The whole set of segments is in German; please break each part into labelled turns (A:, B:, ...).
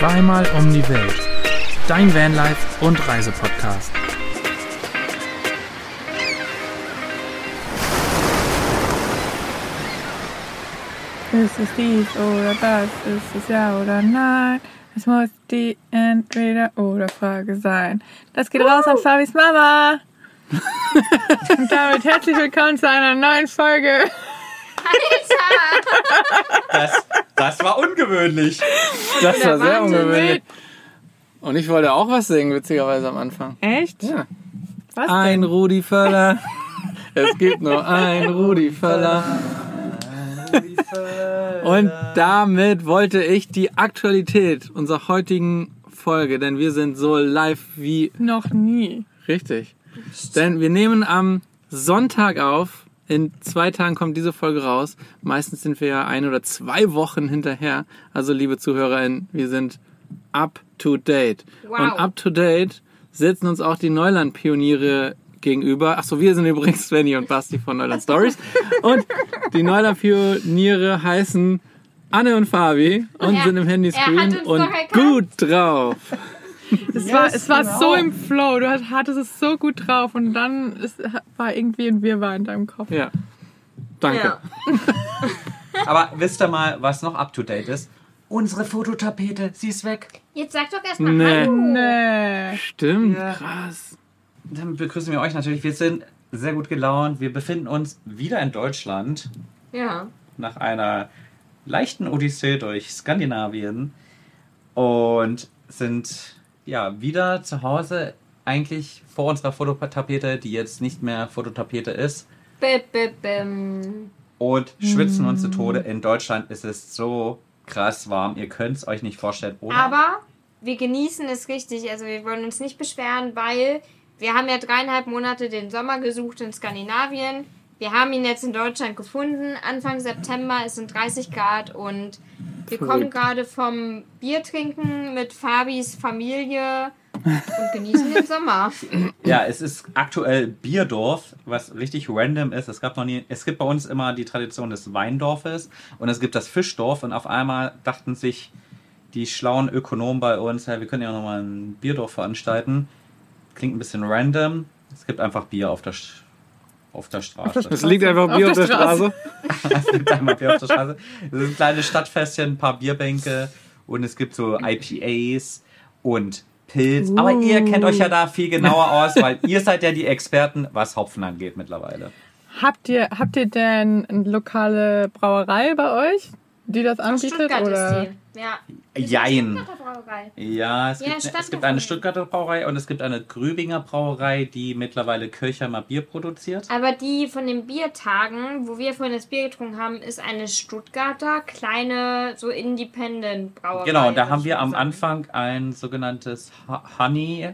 A: Zweimal um die Welt. Dein Vanlife und Reisepodcast.
B: Ist es dies oder das? Ist es ja oder nein? Es muss die Entweder- oder Frage sein. Das geht raus an Fabis Mama. Und damit herzlich willkommen zu einer neuen Folge.
C: Das, das war ungewöhnlich.
D: Das war sehr
B: Wahnsinn,
D: ungewöhnlich. Und ich wollte auch was singen, witzigerweise am Anfang.
B: Echt?
D: Ja.
B: Was
D: Ein
B: denn?
D: Rudi Völler. Es gibt nur ein Rudi Völler. Und damit wollte ich die Aktualität unserer heutigen Folge, denn wir sind so live wie
B: Noch nie.
D: richtig. Denn wir nehmen am Sonntag auf. In zwei Tagen kommt diese Folge raus. Meistens sind wir ja ein oder zwei Wochen hinterher. Also, liebe ZuhörerInnen, wir sind up to date.
E: Wow.
D: Und up to date sitzen uns auch die Neuland-Pioniere gegenüber. Achso, wir sind übrigens Svenny und Basti von Neuland Stories. Und die Neuland-Pioniere heißen Anne und Fabi und
E: Er-
D: sind im Handyscreen und gut drauf.
B: Es war, es war so im Flow. Du hat- hattest es so gut drauf und dann ist, war irgendwie ein Wirrwarr in deinem Kopf.
D: Ja. Danke.
E: Ja.
C: Aber wisst ihr mal, was noch up to date ist? Unsere Fototapete, sie ist weg.
E: Jetzt sag doch erstmal
D: Nee.
E: Hallo.
B: Nee.
D: Stimmt,
C: Ja.
D: krass.
C: Dann begrüßen wir euch natürlich. Wir sind sehr gut gelaunt. Wir befinden uns wieder in Deutschland
E: Ja.
C: nach einer leichten Odyssee durch Skandinavien und sind ja wieder zu Hause. Eigentlich vor unserer Fototapete, die jetzt nicht mehr Fototapete ist.
E: Bim, bim, bim.
C: und schwitzen uns zu Tode. In Deutschland ist es so krass warm. Ihr könnt es euch nicht vorstellen. Oder?
E: Aber wir genießen es richtig. Also wir wollen uns nicht beschweren, weil wir haben ja dreieinhalb Monate den Sommer gesucht in Skandinavien. Wir haben ihn jetzt in Deutschland gefunden. Anfang September, es sind 30 Grad und wir kommen
D: Verrückt.
E: gerade vom Bier trinken mit Fabis Familie und genießen den Sommer.
C: Ja, es ist aktuell Bierdorf, was richtig random ist. Es gab noch nie, es gibt bei uns immer die Tradition des Weindorfes und es gibt das Fischdorf und auf einmal dachten sich die schlauen Ökonomen bei uns, hey, wir können ja nochmal ein Bierdorf veranstalten. Klingt ein bisschen random. Es gibt einfach Bier auf der, auf der Straße.
D: Es liegt einfach
B: Auf
D: Bier
B: der
D: auf der
B: Straße.
D: Straße.
C: es gibt einmal Bier auf der Straße. Es sind kleine Stadtfestchen, ein paar Bierbänke und es gibt so IPAs und Pilz. Aber ihr kennt euch ja da viel genauer aus, weil ihr seid ja die Experten, was Hopfen angeht mittlerweile.
B: Habt ihr, habt ihr denn eine lokale Brauerei bei euch, die das anbietet?
E: Stuttgart
B: oder?
E: ist die. Ja.
C: Jein.
E: Stuttgarter Brauerei.
C: Ja, es
E: Ja,
C: gibt, es gibt eine Stuttgarter Brauerei und es gibt eine Grübinger Brauerei, die mittlerweile Kirchheimer Bier produziert.
E: Aber die von den Biertagen, wo wir vorhin das Bier getrunken haben, ist eine Stuttgarter kleine, so Independent Brauerei.
C: Genau, da haben wir am
E: sagen.
C: Anfang ein sogenanntes Ho- Honey,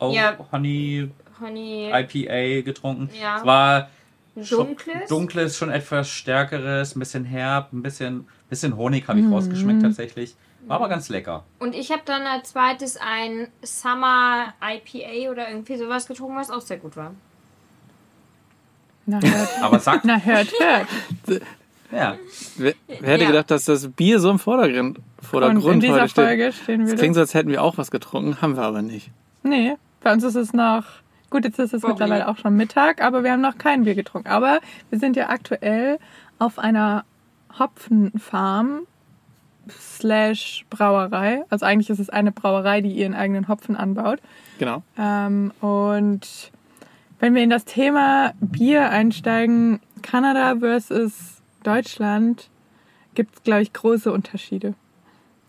C: oh,
E: Ja.
C: Honey
E: Honey
C: IPA getrunken.
E: Ja.
C: Es war
E: dunkles.
C: dunkles, schon etwas stärkeres, ein bisschen herb, ein bisschen, bisschen Honig habe ich
E: Mhm.
C: rausgeschmeckt tatsächlich. War aber ganz lecker.
E: Und ich habe dann als zweites ein Summer IPA oder irgendwie sowas getrunken, was auch sehr gut war.
B: Na, hört,
C: Aber sagt,
B: na, hört, hört.
C: ja,
D: Wer, wer hätte
E: Ja.
D: gedacht, dass das Bier so im Vordergrund,
B: Und in
D: Vordergrund
B: dieser
D: heute steht?
B: Folge stehen wir
D: Es klingt so, als hätten wir auch was getrunken, haben wir aber nicht.
B: Nee, bei uns ist es noch. Gut, jetzt ist es
E: Bobby.
B: mittlerweile auch schon Mittag, aber wir haben noch kein Bier getrunken. Aber wir sind ja aktuell auf einer Hopfenfarm slash Brauerei. Also eigentlich ist es eine Brauerei, die ihren eigenen Hopfen anbaut.
D: Genau.
B: Ähm, und wenn wir in das Thema Bier einsteigen, Kanada versus Deutschland, gibt es, glaube ich, große Unterschiede.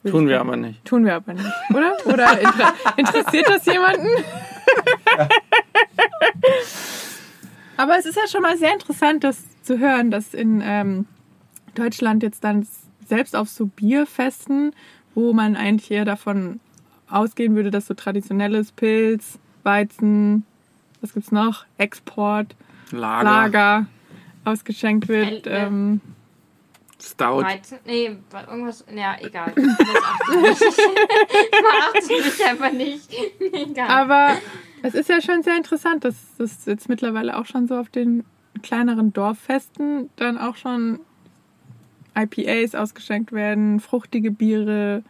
D: Tun wir aber nicht.
B: Tun wir aber nicht, oder? Oder inter interessiert das jemanden? aber es ist ja schon mal sehr interessant, das zu hören, dass in ähm, Deutschland jetzt dann selbst auf so Bierfesten, wo man eigentlich eher davon ausgehen würde, dass so traditionelles Pilz, Weizen, was gibt's noch? Export,
D: Lager,
B: Lager ausgeschenkt wird.
E: Ein-
B: Ähm,
D: Stout.
E: Weizen? Nee, wa- irgendwas. Ja, egal. Das achte nicht. Das achte mich einfach nicht. Egal.
B: Aber es ist ja schon sehr interessant, dass das jetzt mittlerweile auch schon so auf den kleineren Dorffesten dann auch schon IPAs ausgeschenkt werden, fruchtige Biere.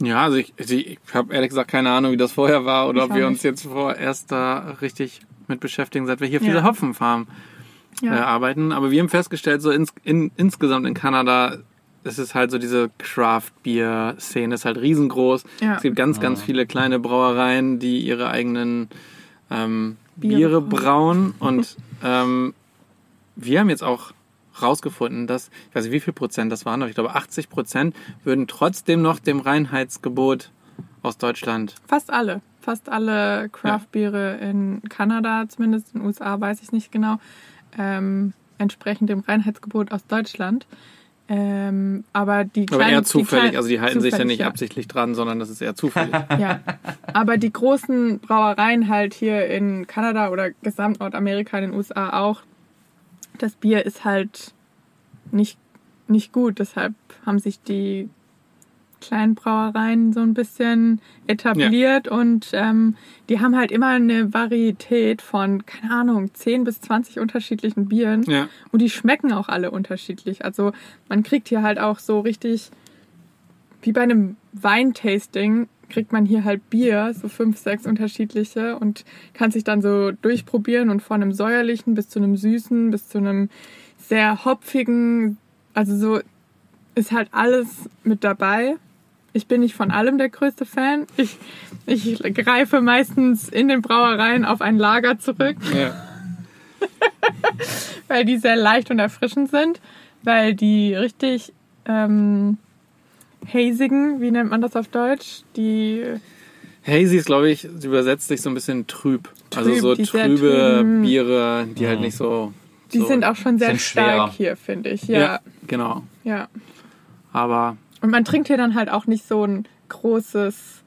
D: Ja, also ich, also ich habe ehrlich gesagt keine Ahnung, wie das vorher war oder
B: Ich
D: ob wir uns jetzt vorerst da richtig mit beschäftigen, seit wir hier auf
B: Ja.
D: dieser Hopfenfarm
B: Ja.
D: äh, arbeiten. Aber wir haben festgestellt, so ins, in, insgesamt in Kanada ist es halt so diese Craft-Bier-Szene ist halt riesengroß.
B: Ja.
D: Es gibt ganz, ganz viele kleine Brauereien, die ihre eigenen ähm,
B: Biere
D: Biere brauen. Und ähm, wir haben jetzt auch rausgefunden, dass, ich weiß nicht, wie viel Prozent das waren, aber ich glaube 80 Prozent würden trotzdem noch dem Reinheitsgebot aus Deutschland.
B: Fast alle. Fast alle Craft-Biere in Kanada, zumindest in den USA, weiß ich nicht genau, ähm, entsprechen dem Reinheitsgebot aus Deutschland. Ähm, aber die
D: Aber
B: kleinen,
D: eher zufällig,
B: die
D: also die halten sich ja nicht absichtlich dran, sondern das ist eher zufällig.
B: Ja, aber die großen Brauereien halt hier in Kanada oder gesamt Nordamerika, in den USA auch, das Bier ist halt nicht, nicht gut. Deshalb haben sich die kleinen Brauereien so ein bisschen etabliert und ähm, die haben halt immer eine Varietät von, keine Ahnung, 10 bis 20 unterschiedlichen Bieren.
D: ja.
B: Und die schmecken auch alle unterschiedlich. Also man kriegt hier halt auch so richtig, wie bei einem Weintasting, kriegt man hier halt Bier, so fünf, sechs unterschiedliche und kann sich dann so durchprobieren und von einem säuerlichen bis zu einem süßen, bis zu einem sehr hopfigen, also so ist halt alles mit dabei. Ich bin nicht von allem der größte Fan. Ich, ich greife meistens in den Brauereien auf ein Lager zurück
D: ja.
B: weil die sehr leicht und erfrischend sind, weil die richtig ähm, hazigen, wie nennt man das auf Deutsch? Die
D: Hazy ist, glaube ich, übersetzt sich so ein bisschen trüb. also
B: Trüb,
D: so
B: die sehr
D: trübe
B: trüben.
D: Biere, die halt nicht so.
B: die
D: so,
B: sind auch schon sehr stark
C: schwerer.
B: hier, finde ich.
D: Ja,
B: Ja,
D: genau.
B: ja.
D: Aber
B: Und man trinkt hier dann halt auch nicht so ein großes,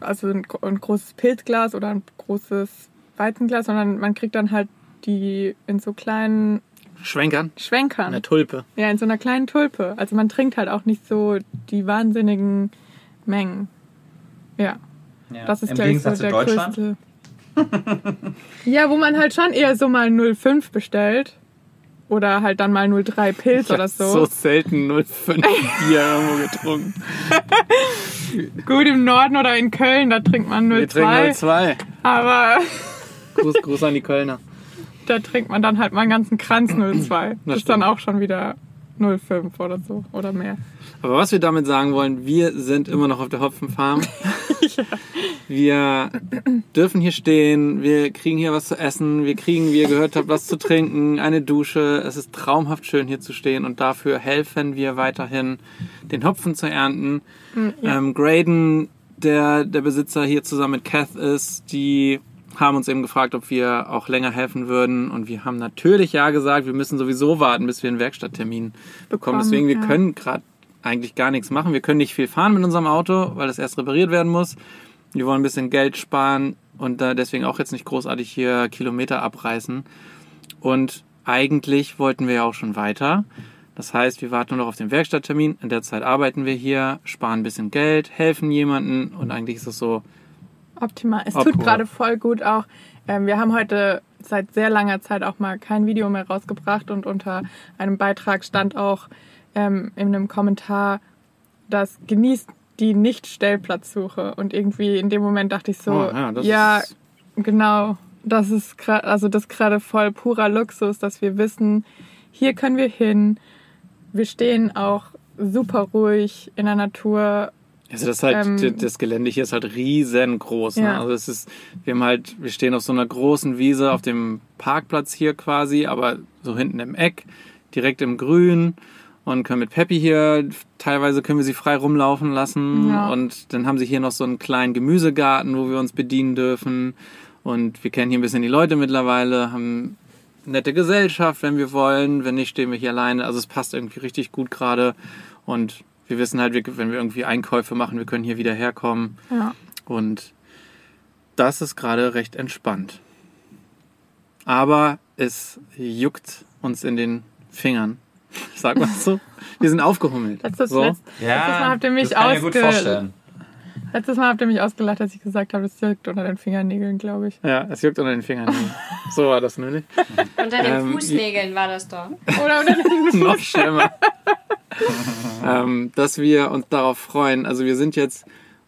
B: also ein, ein großes Pilzglas oder ein großes Weizenglas, sondern man kriegt dann halt die in so kleinen
D: Schwenkern,
B: Schwenkern.
D: eine Tulpe.
B: Ja, in so einer kleinen Tulpe. Also man trinkt halt auch nicht so die wahnsinnigen Mengen. Ja,
C: Ja.
B: das ist
C: Im
B: glaube ich so
C: Gegensatz
B: der
C: zu Deutschland.
B: größte. ja, wo man halt schon eher so mal 0,5 bestellt. Oder halt dann mal 0,3 Pilz oder
D: so
B: so.
D: selten 05 Bier irgendwo getrunken.
B: Gut, im Norden oder in Köln, da trinkt man
D: Wir trinken
B: 0,2.
D: 02.
B: Aber
D: Gruß, Gruß an die Kölner.
B: Da trinkt man dann halt mal einen ganzen Kranz 0,2. Das ist dann auch schon wieder 0,5 oder so. Oder mehr.
D: Aber was wir damit sagen wollen, wir sind immer noch auf der Hopfenfarm. Wir dürfen hier stehen, wir kriegen hier was zu essen, wir kriegen, wie ihr gehört habt, was zu trinken, eine Dusche. Es ist traumhaft schön hier zu stehen und dafür helfen wir weiterhin, den Hopfen zu ernten. Ähm, Graydon, der der Besitzer hier zusammen mit Kath ist, die haben uns eben gefragt, ob wir auch länger helfen würden und wir haben natürlich ja gesagt, wir müssen sowieso warten, bis wir einen Werkstatttermin bekommen. Deswegen, wir können gerade eigentlich gar nichts machen. Wir können nicht viel fahren mit unserem Auto, weil das erst repariert werden muss. Wir wollen ein bisschen Geld sparen und deswegen auch jetzt nicht großartig hier Kilometer abreißen. Und eigentlich wollten wir ja auch schon weiter. Das heißt, wir warten nur noch auf den Werkstatttermin. In der Zeit arbeiten wir hier, sparen ein bisschen Geld, helfen jemanden und eigentlich ist es so,
B: Optimal. Es
D: Optimal.
B: tut gerade voll gut auch. Ähm, wir haben heute seit sehr langer Zeit auch mal kein Video mehr rausgebracht und unter einem Beitrag stand auch ähm, in einem Kommentar, dass genießt die Nicht-Stellplatzsuche. Und irgendwie in dem Moment dachte ich so,
D: Oh, ja,
B: ja, genau, das ist gerade, also das gerade voll purer Luxus, dass wir wissen, hier können wir hin. Wir stehen auch super ruhig in der Natur
D: Also das ist halt,
B: Ähm,
D: das Gelände hier ist halt riesengroß. Ne?
B: Ja.
D: Also es ist, wir haben halt, wir stehen auf so einer großen Wiese auf dem Parkplatz hier quasi, aber so hinten im Eck, direkt im Grün und können mit Peppi hier, teilweise können wir sie frei rumlaufen lassen
B: Ja.
D: und dann haben sie hier noch so einen kleinen Gemüsegarten, wo wir uns bedienen dürfen und wir kennen hier ein bisschen die Leute mittlerweile, haben nette Gesellschaft, wenn wir wollen, wenn nicht, stehen wir hier alleine. Also es passt irgendwie richtig gut gerade und wir wissen halt, wenn wir irgendwie Einkäufe machen, wir können hier wieder herkommen.
B: Ja.
D: Und das ist gerade recht entspannt. Aber es juckt uns in den Fingern. Sag mal so. Wir sind aufgehummelt.
B: Letztes,
D: so.
B: letzt, letztes Mal habt ihr mich
C: das kann ich mir gut
B: ausge-
C: vorstellen.
B: Letztes Mal habt ihr mich ausgelacht, als ich gesagt habe, es juckt unter den Fingernägeln, glaube ich.
D: Ja, es juckt unter den Fingern. so war das nämlich.
E: Unter den
D: Ähm,
E: Fußnägeln war das doch.
B: Oder unter den
D: Noch schlimmer. ähm, dass wir uns darauf freuen. Also wir sind jetzt,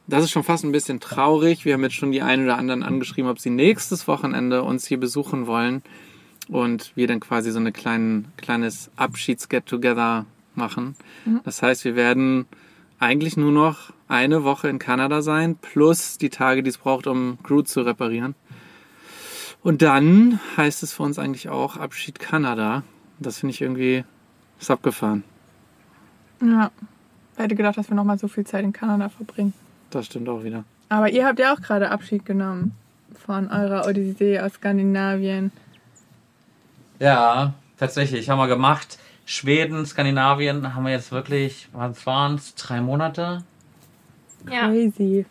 D: das ist schon fast ein bisschen traurig. Wir haben jetzt schon die einen oder anderen angeschrieben, ob sie nächstes Wochenende uns hier besuchen wollen und wir dann quasi so eine kleinen, kleines Abschieds-Get-Together machen. Das heißt, wir werden eigentlich nur noch eine Woche in Kanada sein, plus die Tage, die es braucht, um Groot zu reparieren. Und dann heißt es für uns eigentlich auch Abschied Kanada. Das finde ich irgendwie ist abgefahren.
B: Ja. Wer hätte gedacht, dass wir nochmal so viel Zeit in Kanada verbringen.
D: Das stimmt auch wieder.
B: Aber ihr habt ja auch gerade Abschied genommen von eurer Odyssee aus Skandinavien.
C: Ja, tatsächlich, haben wir gemacht. Schweden, Skandinavien haben wir jetzt wirklich, was waren es, drei Monate?
E: Ja.
B: Crazy.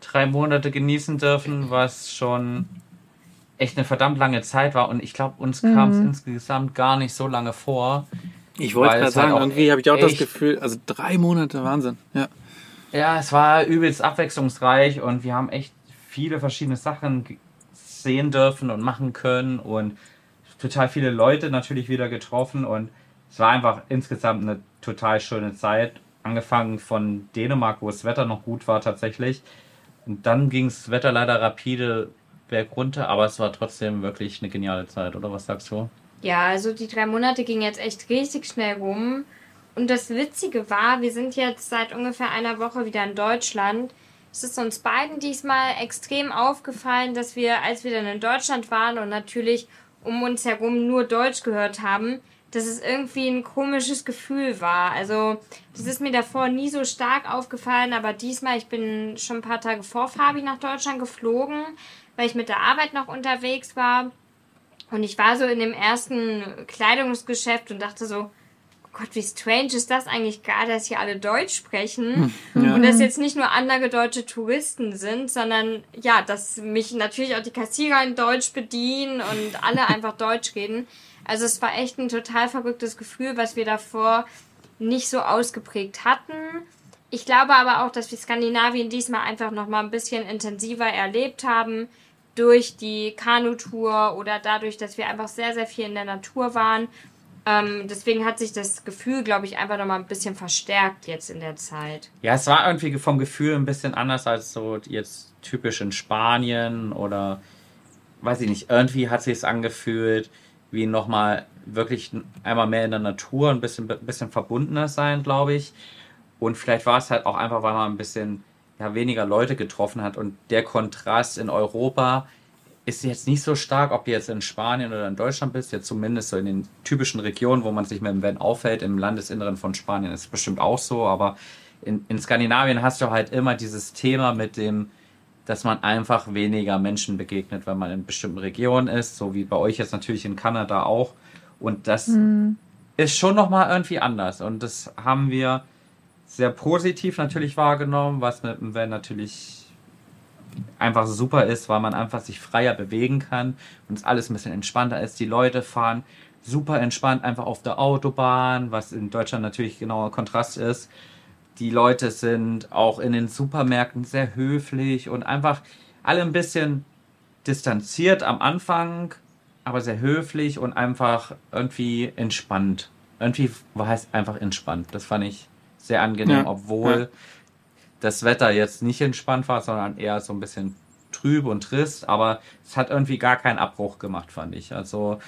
C: Drei Monate genießen dürfen, was schon echt eine verdammt lange Zeit war. Und ich glaube, uns kam es insgesamt gar nicht so lange vor.
D: Ich wollte gerade
C: halt
D: sagen, irgendwie habe ich auch das Gefühl, also drei Monate, Wahnsinn. Ja.
C: Ja, es war übelst abwechslungsreich und wir haben echt viele verschiedene Sachen sehen dürfen und machen können und total viele Leute natürlich wieder getroffen und es war einfach insgesamt eine total schöne Zeit. Angefangen von Dänemark, wo das Wetter noch gut war tatsächlich. Und dann ging das Wetter leider rapide bergunter, aber es war trotzdem wirklich eine geniale Zeit, oder was sagst du?
E: Ja, also die drei Monate gingen jetzt echt richtig schnell rum. Und das Witzige war, wir sind jetzt seit ungefähr einer Woche wieder in Deutschland. Es ist uns beiden diesmal extrem aufgefallen, dass wir, als wir dann in Deutschland waren und natürlich um uns herum nur Deutsch gehört haben, dass es irgendwie ein komisches Gefühl war. Also, das ist mir davor nie so stark aufgefallen, aber diesmal, ich bin schon ein paar Tage vor Fabi nach Deutschland geflogen, weil ich mit der Arbeit noch unterwegs war. Und ich war so in dem ersten Kleidungsgeschäft und dachte so, oh Gott, wie strange ist das eigentlich gar, dass hier alle Deutsch sprechen.
D: Ja.
E: Und dass jetzt nicht nur andere deutsche Touristen sind, sondern ja, dass mich natürlich auch die Kassierer in Deutsch bedienen und alle einfach Deutsch reden. Also es war echt ein total verrücktes Gefühl, was wir davor nicht so ausgeprägt hatten. Ich glaube aber auch, dass wir Skandinavien diesmal einfach noch mal ein bisschen intensiver erlebt haben durch die Kanutour oder dadurch, dass wir einfach sehr, sehr viel in der Natur waren. Ähm, deswegen hat sich das Gefühl, glaube ich, einfach noch mal ein bisschen verstärkt jetzt in der Zeit.
C: Ja, es war irgendwie vom Gefühl ein bisschen anders als so jetzt typisch in Spanien oder weiß ich nicht, irgendwie hat sich es angefühlt, wie nochmal wirklich einmal mehr in der Natur, ein bisschen, bisschen verbundener sein, glaube ich. Und vielleicht war es halt auch einfach, weil man ein bisschen ja, weniger Leute getroffen hat. Und der Kontrast in Europa ist jetzt nicht so stark, ob du jetzt in Spanien oder in Deutschland bist, jetzt zumindest so in den typischen Regionen, wo man sich mit dem Van auffällt, im Landesinneren von Spanien ist es bestimmt auch so, aber in, in Skandinavien hast du halt immer dieses Thema mit dem, dass man einfach weniger Menschen begegnet, wenn man in bestimmten Regionen ist, so wie bei euch jetzt natürlich in Kanada auch. Und das ist schon nochmal irgendwie anders. Und das haben wir sehr positiv natürlich wahrgenommen, was mit dem Van natürlich einfach super ist, weil man einfach sich freier bewegen kann und es alles ein bisschen entspannter ist. Die Leute fahren super entspannt einfach auf der Autobahn, was in Deutschland natürlich genauer Kontrast ist. Die Leute sind auch in den Supermärkten sehr höflich und einfach alle ein bisschen distanziert am Anfang, aber sehr höflich und einfach irgendwie entspannt. Irgendwie war es einfach entspannt. Das fand ich sehr angenehm,
D: Ja,
C: obwohl
D: ja.
C: das Wetter jetzt nicht entspannt war, sondern eher so ein bisschen trüb und trist, aber es hat irgendwie gar keinen Abbruch gemacht, fand ich. Also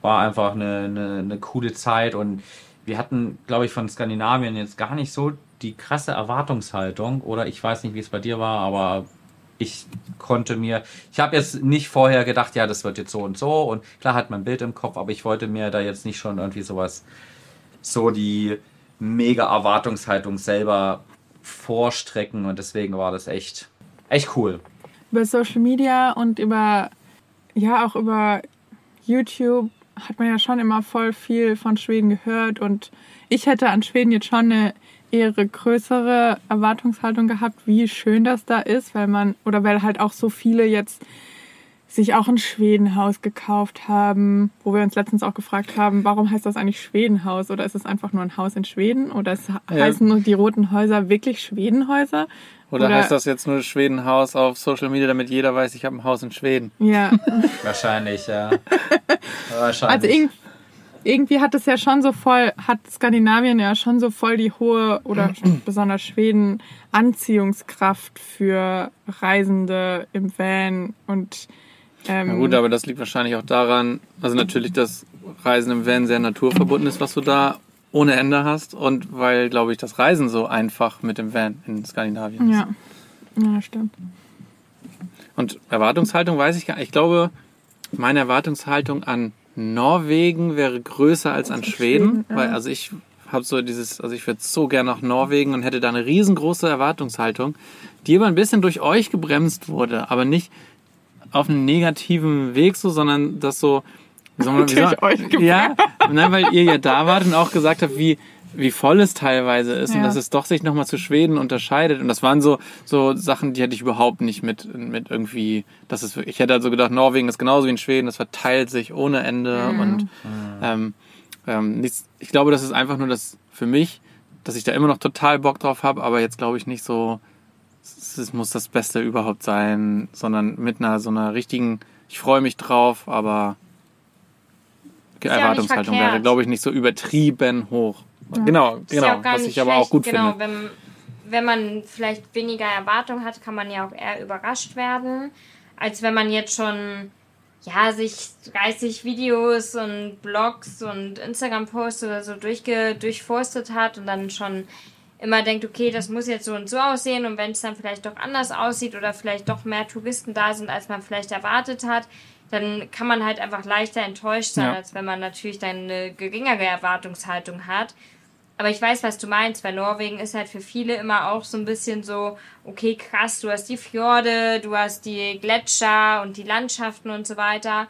C: war einfach eine, eine, eine coole Zeit und wir hatten, glaube ich, von Skandinavien jetzt gar nicht so die krasse Erwartungshaltung oder ich weiß nicht, wie es bei dir war, aber ich konnte mir, ich habe jetzt nicht vorher gedacht, ja, das wird jetzt so und so und klar hat man ein Bild im Kopf, aber ich wollte mir da jetzt nicht schon irgendwie sowas, so die mega Erwartungshaltung selber vorstrecken und deswegen war das echt, echt cool.
B: Über Social Media und über, ja, auch über YouTube hat man ja schon immer voll viel von Schweden gehört und ich hätte an Schweden jetzt schon eine eher größere Erwartungshaltung gehabt, wie schön das da ist, weil man, oder weil halt auch so viele jetzt sich auch ein Schwedenhaus gekauft haben, wo wir uns letztens auch gefragt haben, warum heißt das eigentlich Schwedenhaus oder ist es einfach nur ein Haus in Schweden oder es heißen nur die roten Häuser wirklich Schwedenhäuser?
D: Oder,
B: Oder-
D: heißt das jetzt nur Schwedenhaus auf Social Media, damit jeder weiß, ich habe ein Haus in Schweden?
B: Ja,
C: Wahrscheinlich, ja. Wahrscheinlich.
B: also irgend, irgendwie hat es ja schon so voll, hat Skandinavien ja schon so voll die hohe oder besonders Schweden Anziehungskraft für Reisende im Van und ähm,
D: Na gut, aber das liegt wahrscheinlich auch daran, also natürlich, dass Reisen im Van sehr naturverbunden ist, was du da ohne Ende hast und weil, glaube ich, das Reisen so einfach mit dem Van in Skandinavien ist.
B: ja. Ja, stimmt.
D: Und Erwartungshaltung weiß ich gar nicht. Ich glaube, meine Erwartungshaltung an Norwegen wäre größer als an Schweden,
B: Schweden, ja.
D: weil also ich habe so dieses, also ich würde so gerne nach Norwegen und hätte da eine riesengroße Erwartungshaltung, die aber ein bisschen durch euch gebremst wurde, aber nicht auf einem negativen Weg so, sondern das so, soll man, wie
B: euch
D: ja, nein, weil ihr ja da wart und auch gesagt habt, wie wie voll es teilweise ist und
B: Ja.
D: dass es doch sich nochmal zu Schweden unterscheidet. Und das waren so, so Sachen, die hätte ich überhaupt nicht mit, mit irgendwie, das ist wirklich, ich hätte also gedacht, Norwegen ist genauso wie in Schweden, das verteilt sich ohne Ende und ähm, ähm, nichts, ich glaube, das ist einfach nur das für mich, dass ich da immer noch total Bock drauf habe, aber jetzt glaube ich nicht so, es es muss das Beste überhaupt sein, sondern mit einer so einer richtigen, ich freue mich drauf, aber
E: ja nicht
D: Erwartungshaltung wäre, glaube ich, nicht so übertrieben hoch. Genau,
E: ja
D: genau,
E: auch gar
D: was ich aber auch gut
E: genau,
D: finde.
E: Wenn, wenn man vielleicht weniger Erwartung hat, kann man ja auch eher überrascht werden, als wenn man jetzt schon ja, sich 30 Videos und Blogs und Instagram-Posts oder so durchge durchforstet hat und dann schon immer denkt, okay, das muss jetzt so und so aussehen und wenn es dann vielleicht doch anders aussieht oder vielleicht doch mehr Touristen da sind, als man vielleicht erwartet hat, dann kann man halt einfach leichter enttäuscht sein,
D: Ja.
E: als wenn man natürlich dann eine geringere Erwartungshaltung hat. Aber ich weiß, was du meinst, weil Norwegen ist halt für viele immer auch so ein bisschen so, okay, krass, du hast die Fjorde, du hast die Gletscher und die Landschaften und so weiter.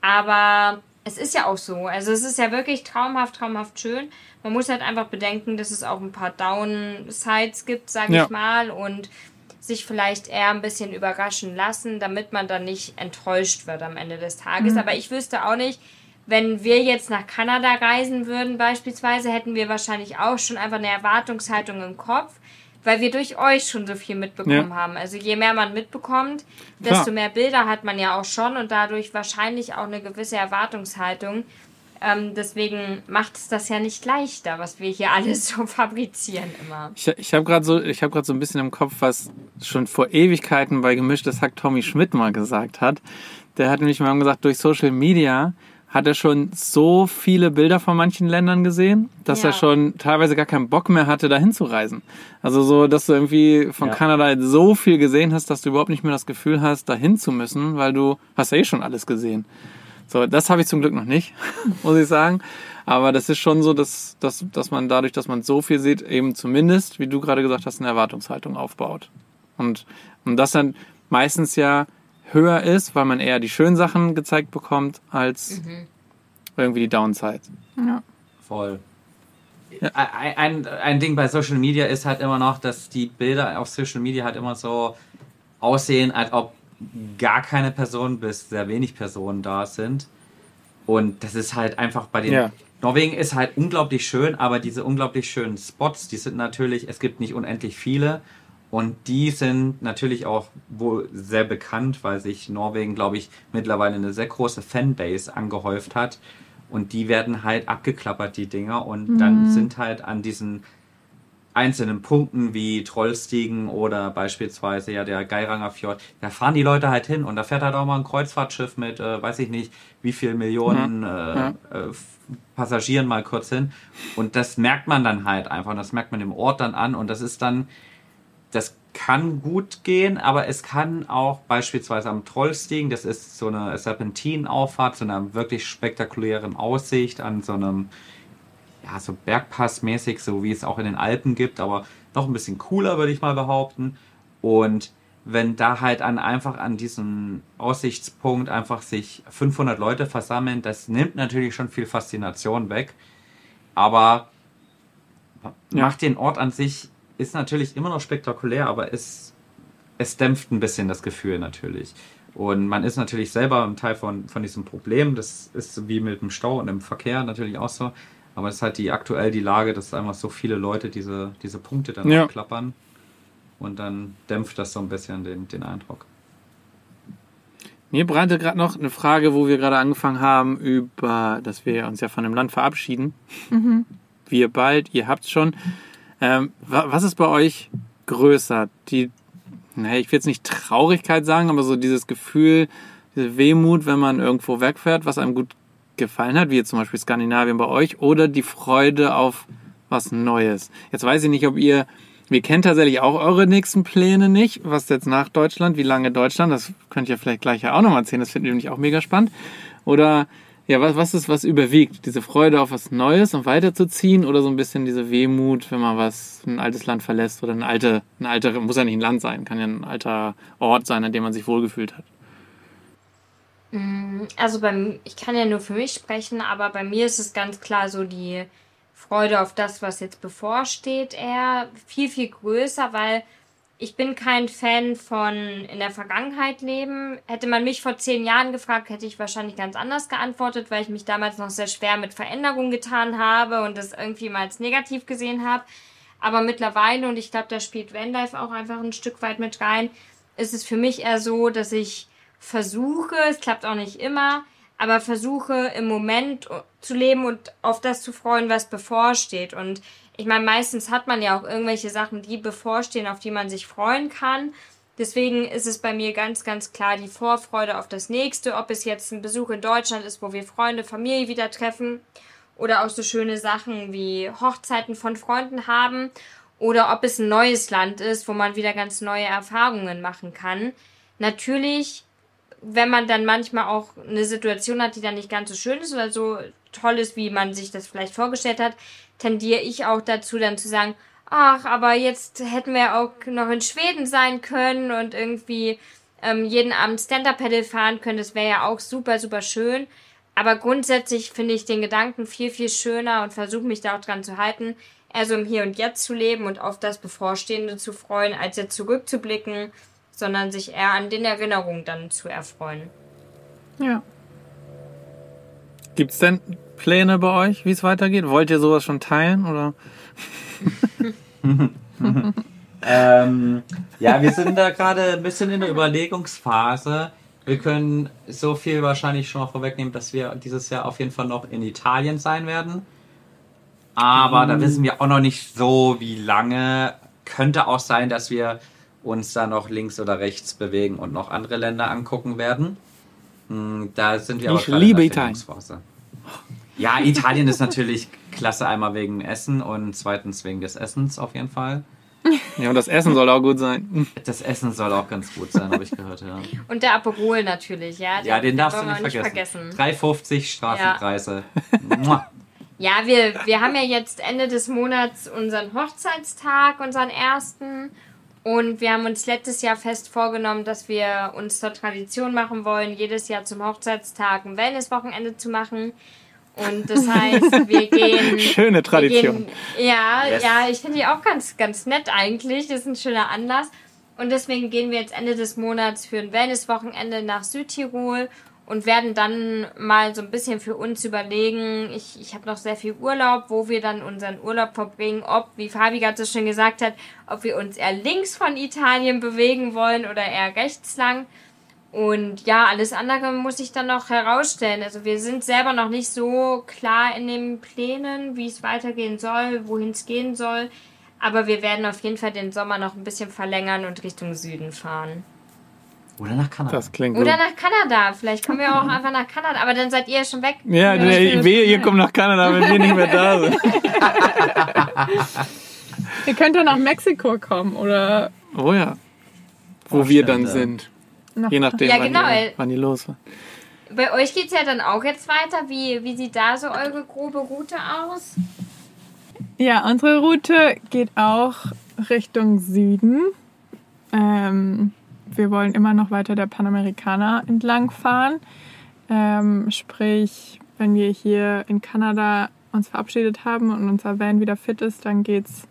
E: Aber es ist ja auch so. Also es ist ja wirklich traumhaft, traumhaft schön. Man muss halt einfach bedenken, dass es auch ein paar Downsides gibt, sage
D: Ja.
E: ich mal, und sich vielleicht eher ein bisschen überraschen lassen, damit man dann nicht enttäuscht wird am Ende des Tages. Aber ich wüsste auch nicht, wenn wir jetzt nach Kanada reisen würden beispielsweise, hätten wir wahrscheinlich auch schon einfach eine Erwartungshaltung im Kopf, weil wir durch euch schon so viel mitbekommen
D: Ja.
E: haben. Also je mehr man mitbekommt,
D: Klar.
E: desto mehr Bilder hat man ja auch schon und dadurch wahrscheinlich auch eine gewisse Erwartungshaltung. Ähm, deswegen macht es das ja nicht leichter, was wir hier alles so fabrizieren immer.
D: Ich, ich habe gerade so, ich habe gerade so ein bisschen im Kopf, was schon vor Ewigkeiten bei Gemischtes Hack Tommy Schmidt mal gesagt hat. Der hat nämlich mal gesagt, durch Social Media hat er schon so viele Bilder von manchen Ländern gesehen, dass
E: Ja.
D: er schon teilweise gar keinen Bock mehr hatte, dahin zu reisen. Also so, dass du irgendwie von
C: Ja.
D: Kanada so viel gesehen hast, dass du überhaupt nicht mehr das Gefühl hast, dahin zu müssen, weil du hast ja eh schon alles gesehen. So, das habe ich zum Glück noch nicht, muss ich sagen. Aber das ist schon so, dass, dass, dass man dadurch, dass man so viel sieht, eben zumindest, wie du gerade gesagt hast, eine Erwartungshaltung aufbaut. Und, und das dann meistens ja höher ist, weil man eher die schönen Sachen gezeigt bekommt, als irgendwie die Downsides.
B: Ja.
C: Voll. Ein, ein, ein Ding bei Social Media ist halt immer noch, dass die Bilder auf Social Media halt immer so aussehen, als ob gar keine Personen bis sehr wenig Personen da sind. Und das ist halt einfach bei den.
D: Ja.
C: Norwegen ist halt unglaublich schön, aber diese unglaublich schönen Spots, die sind natürlich, es gibt nicht unendlich viele. Und die sind natürlich auch wohl sehr bekannt, weil sich Norwegen, glaube ich, mittlerweile eine sehr große Fanbase angehäuft hat. Und die werden halt abgeklappert, die Dinger. Und dann sind halt an diesen einzelnen Punkten wie Trollstigen oder beispielsweise ja der Geiranger Fjord, da fahren die Leute halt hin und da fährt halt auch mal ein Kreuzfahrtschiff mit, äh, weiß ich nicht, wie viel Millionen äh,
D: Ja.
C: äh, F- Passagieren mal kurz hin. Und das merkt man dann halt einfach. Und das merkt man im Ort dann an. Und das ist dann, das kann gut gehen, aber es kann auch beispielsweise am Trollstigen, das ist so eine Serpentinauffahrt, so einer wirklich spektakulären Aussicht an so einem, ja, so Bergpassmäßig, so wie es auch in den Alpen gibt, aber noch ein bisschen cooler, würde ich mal behaupten. Und wenn da halt an, einfach an diesem Aussichtspunkt einfach sich 500 Leute versammeln, das nimmt natürlich schon viel Faszination weg. Aber
D: Ja.
C: macht den Ort an sich, ist natürlich immer noch spektakulär, aber es, es dämpft ein bisschen das Gefühl natürlich. Und man ist natürlich selber ein Teil von, von diesem Problem. Das ist wie mit dem Stau und dem Verkehr natürlich auch so. Aber es ist halt die aktuell die Lage, dass einfach so viele Leute diese, diese Punkte dann
D: Ja.
C: abklappern. Und dann dämpft das so ein bisschen den, den Eindruck.
D: Mir brannte gerade noch eine Frage, wo wir gerade angefangen haben, über, dass wir uns ja von dem Land verabschieden. Wir bald, ihr habt's schon. Ähm, wa- was ist bei euch größer? Die, naja, ich will jetzt nicht Traurigkeit sagen, aber so dieses Gefühl, diese Wehmut, wenn man irgendwo wegfährt, was einem gut gefallen hat, wie jetzt zum Beispiel Skandinavien bei euch, oder die Freude auf was Neues. Jetzt weiß ich nicht, ob ihr, wir kennen tatsächlich auch eure nächsten Pläne nicht, was jetzt nach Deutschland, wie lange Deutschland, das könnt ihr vielleicht gleich ja auch nochmal erzählen, das finden wir nämlich auch mega spannend. Oder, ja, was, was ist, was überwiegt? Diese Freude auf was Neues und weiterzuziehen oder so ein bisschen diese Wehmut, wenn man was, ein altes Land verlässt oder ein alte, ein alter, muss ja nicht ein Land sein, kann ja ein alter Ort sein, an dem man sich wohlgefühlt hat.
E: Also beim, ich kann ja nur für mich sprechen, aber bei mir ist es ganz klar so die Freude auf das, was jetzt bevorsteht, eher viel, viel größer, weil ich bin kein Fan von in der Vergangenheit leben. Hätte man mich vor zehn Jahren gefragt, hätte ich wahrscheinlich ganz anders geantwortet, weil ich mich damals noch sehr schwer mit Veränderungen getan habe und das irgendwie mal als negativ gesehen habe. Aber mittlerweile, und ich glaube, da spielt Vanlife auch einfach ein Stück weit mit rein, ist es für mich eher so, dass ich versuche, es klappt auch nicht immer, aber versuche im Moment zu leben und auf das zu freuen, was bevorsteht. Und ich meine, meistens hat man ja auch irgendwelche Sachen, die bevorstehen, auf die man sich freuen kann. Deswegen ist es bei mir ganz, ganz klar die Vorfreude auf das nächste, ob es jetzt ein Besuch in Deutschland ist, wo wir Freunde, Familie wieder treffen oder auch so schöne Sachen wie Hochzeiten von Freunden haben oder ob es ein neues Land ist, wo man wieder ganz neue Erfahrungen machen kann. Natürlich, wenn man dann manchmal auch eine Situation hat, die dann nicht ganz so schön ist oder so toll ist, wie man sich das vielleicht vorgestellt hat, tendiere ich auch dazu, dann zu sagen, ach, aber jetzt hätten wir auch noch in Schweden sein können und irgendwie ähm, jeden Abend Stand-Up-Paddle fahren können. Das wäre ja auch super, super schön. Aber grundsätzlich finde ich den Gedanken viel, viel schöner und versuche mich da auch dran zu halten, eher so im Hier und Jetzt zu leben und auf das Bevorstehende zu freuen, als jetzt zurückzublicken, sondern sich eher an den Erinnerungen dann zu erfreuen.
B: Ja.
D: Gibt's denn Pläne bei euch, wie es weitergeht? Wollt ihr sowas schon teilen oder?
C: Ähm, ja, wir sind da gerade ein bisschen in der Überlegungsphase. Wir können so viel wahrscheinlich schon mal vorwegnehmen, dass wir dieses Jahr auf jeden Fall noch in Italien sein werden. Aber da wissen wir auch noch nicht so, wie lange. Könnte auch sein, dass wir uns da noch links oder rechts bewegen und noch andere Länder angucken werden. Hm, Da sind wir aber
D: Ich
C: in
D: liebe
C: der
D: Italien.
C: Ja, Italien ist natürlich klasse, einmal wegen Essen und zweitens wegen des Essens auf jeden Fall.
D: Ja, und das Essen soll auch gut sein.
C: Das Essen soll auch ganz gut sein, habe ich gehört, ja.
E: Und der Aperol natürlich, ja.
C: Ja, den darfst du nicht
E: wir
C: vergessen. 3,50 Straßenpreise. Mua.
E: Ja, wir, wir haben ja jetzt Ende des Monats unseren Hochzeitstag, unseren ersten. Und wir haben uns letztes Jahr fest vorgenommen, dass wir uns zur Tradition machen wollen, jedes Jahr zum Hochzeitstag ein Wellnesswochenende zu machen. Und das heißt, wir gehen.
D: Schöne Tradition.
E: Wir gehen, ja,
C: Yes.
E: ja, ich finde die auch ganz, ganz nett eigentlich. Das ist ein schöner Anlass. Und deswegen gehen wir jetzt Ende des Monats für ein Wellnesswochenende nach Südtirol und werden dann mal so ein bisschen für uns überlegen. Ich, ich habe noch sehr viel Urlaub, wo wir dann unseren Urlaub verbringen. Ob, wie Fabi gerade so schön gesagt hat, ob wir uns eher links von Italien bewegen wollen oder eher rechts lang. Und ja, alles andere muss ich dann noch herausstellen. Also wir sind selber noch nicht so klar in den Plänen, wie es weitergehen soll, wohin es gehen soll. Aber wir werden auf jeden Fall den Sommer noch ein bisschen verlängern und Richtung Süden fahren.
C: Oder nach Kanada.
D: Das klingt gut.
E: Oder nach Kanada. Vielleicht kommen wir auch einfach nach Kanada. Aber dann seid ihr ja schon weg.
D: Ja,
E: Ja, ich
D: ich wehe, ihr kommt nach Kanada, wenn wir nicht mehr da sind.
B: Ihr könnt ja nach Mexiko kommen oder
D: Oh ja. Wo
C: Oh,
D: wir dann
C: ja.
D: sind.
B: nach
D: Je nachdem,
E: Ja,
D: wann,
E: genau,
D: die,
E: ey.
D: wann die los war.
E: Bei euch geht's ja dann auch jetzt weiter. Wie, wie sieht da so eure grobe Route aus?
B: Ja, unsere Route geht auch Richtung Süden. Ähm, wir wollen immer noch weiter der Panamerikaner entlang fahren. Ähm, sprich, wenn wir hier in Kanada uns verabschiedet haben und unser Van wieder fit ist, dann geht's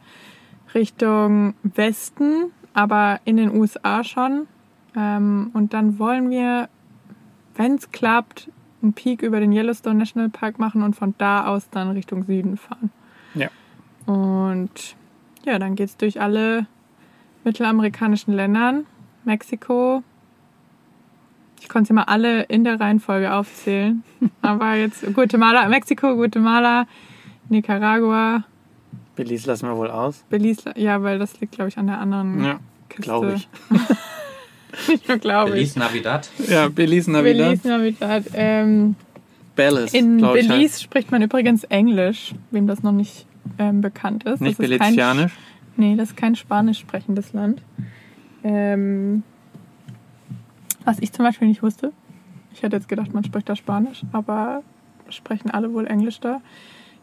B: Richtung Westen, aber in den USA schon. Ähm, und dann wollen wir, wenn es klappt, einen Peak über den Yellowstone National Park machen und von da aus dann Richtung Süden fahren.
D: Ja.
B: Und ja, dann geht's durch alle mittelamerikanischen Ländern. Mexiko. Ich konnte sie mal alle in der Reihenfolge aufzählen. Aber jetzt Guatemala, Mexiko, Guatemala, Nicaragua,
D: Belize lassen wir wohl aus.
B: Belize. Ja, weil das liegt, glaube ich, an der anderen
D: Ja,
B: Küste.
D: glaube ich.
B: Nicht nur glaube ich.
C: Belize Navidad.
D: Ja, Belize Navidad.
B: Belize, Navidad. Ähm,
D: Belize,
B: in. Belize
D: heißt.
B: spricht man übrigens Englisch, wem das noch nicht ähm, bekannt ist.
D: Nicht
B: das ist kein,
D: Belizianisch.
B: Nee, das ist kein spanisch sprechendes Land. Ähm, was ich zum Beispiel nicht wusste. Ich hätte jetzt gedacht, man spricht da Spanisch, aber sprechen alle wohl Englisch da.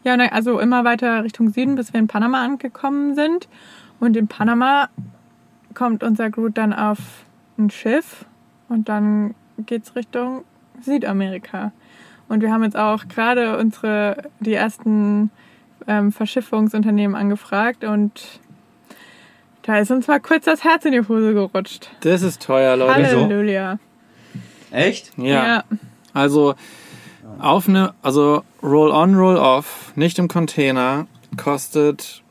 B: Ja, also immer weiter Richtung Süden, bis wir in Panama angekommen sind. Und in Panama kommt unser Groot dann auf ein Schiff und dann geht's Richtung Südamerika. Und wir haben jetzt auch gerade unsere die ersten ähm, Verschiffungsunternehmen angefragt und da ist uns mal kurz das Herz in die Hose gerutscht.
D: Das ist teuer, Leute.
B: Halleluja.
C: Echt?
D: Ja. Also auf eine, also Roll-on, Roll-off, nicht im Container, kostet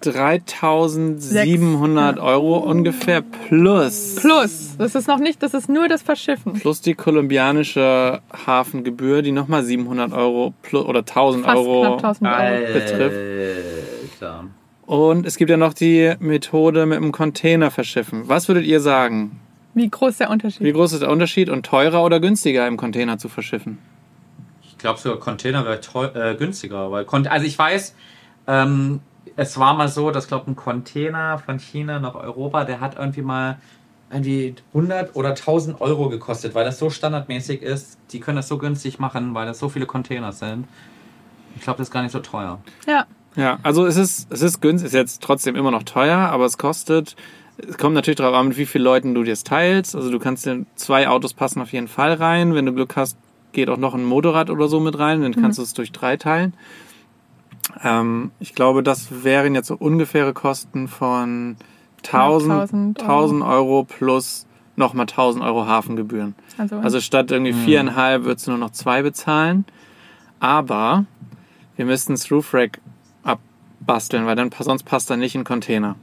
D: 3700
B: Ja.
D: Euro ungefähr plus.
B: Plus, das ist noch nicht, das ist nur das Verschiffen.
D: Plus die kolumbianische Hafengebühr, die nochmal 700 Euro plus, oder 1000
B: Fast
D: Euro.
B: knapp 1000 Euro.
D: betrifft.
C: Alter.
D: Und es gibt ja noch die Methode mit dem Container verschiffen. Was würdet ihr sagen?
B: Wie groß der
D: Wie
B: Unterschied?
D: groß ist der Unterschied und teurer oder günstiger im Container zu verschiffen?
C: Ich glaube sogar Container wäre äh, günstiger, weil also ich weiß, ähm, es war mal so, dass glaube ein Container von China nach Europa, der hat irgendwie mal irgendwie 100 oder 1000 Euro gekostet, weil das so standardmäßig ist. Die können das so günstig machen, weil das so viele Container sind. Ich glaube, das ist gar nicht so teuer.
B: Ja,
D: Ja, also es ist, es ist günstig, ist jetzt trotzdem immer noch teuer, aber es kostet, es kommt natürlich darauf an, mit wie vielen Leuten du dir es teilst. Also du kannst dir zwei Autos passen auf jeden Fall rein. Wenn du Glück hast, geht auch noch ein Motorrad oder so mit rein, dann kannst du es durch drei teilen. Ähm, ich glaube, das wären jetzt so ungefähre Kosten von 1000,
B: 1000 Euro.
D: 1000 Euro plus nochmal 1000 Euro Hafengebühren.
B: also,
D: Also statt irgendwie viereinhalb würdest du nur noch zwei bezahlen. Aber wir müssten das Roof Rack abbasteln, weil dann sonst passt er nicht in den Container.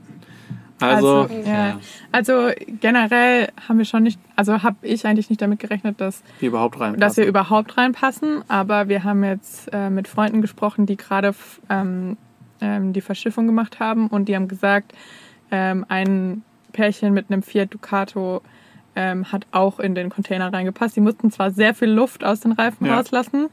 D: Also,
B: also, ja. also generell haben wir schon nicht, also habe ich eigentlich nicht damit gerechnet, dass
D: die überhaupt rein.
B: dass wir überhaupt reinpassen. Aber wir haben jetzt äh, mit Freunden gesprochen, die gerade ähm, ähm, die Verschiffung gemacht haben und die haben gesagt, ähm, ein Pärchen mit einem Fiat Ducato ähm, hat auch in den Container reingepasst. Die mussten zwar sehr viel Luft aus den Reifen
D: Ja.
B: rauslassen,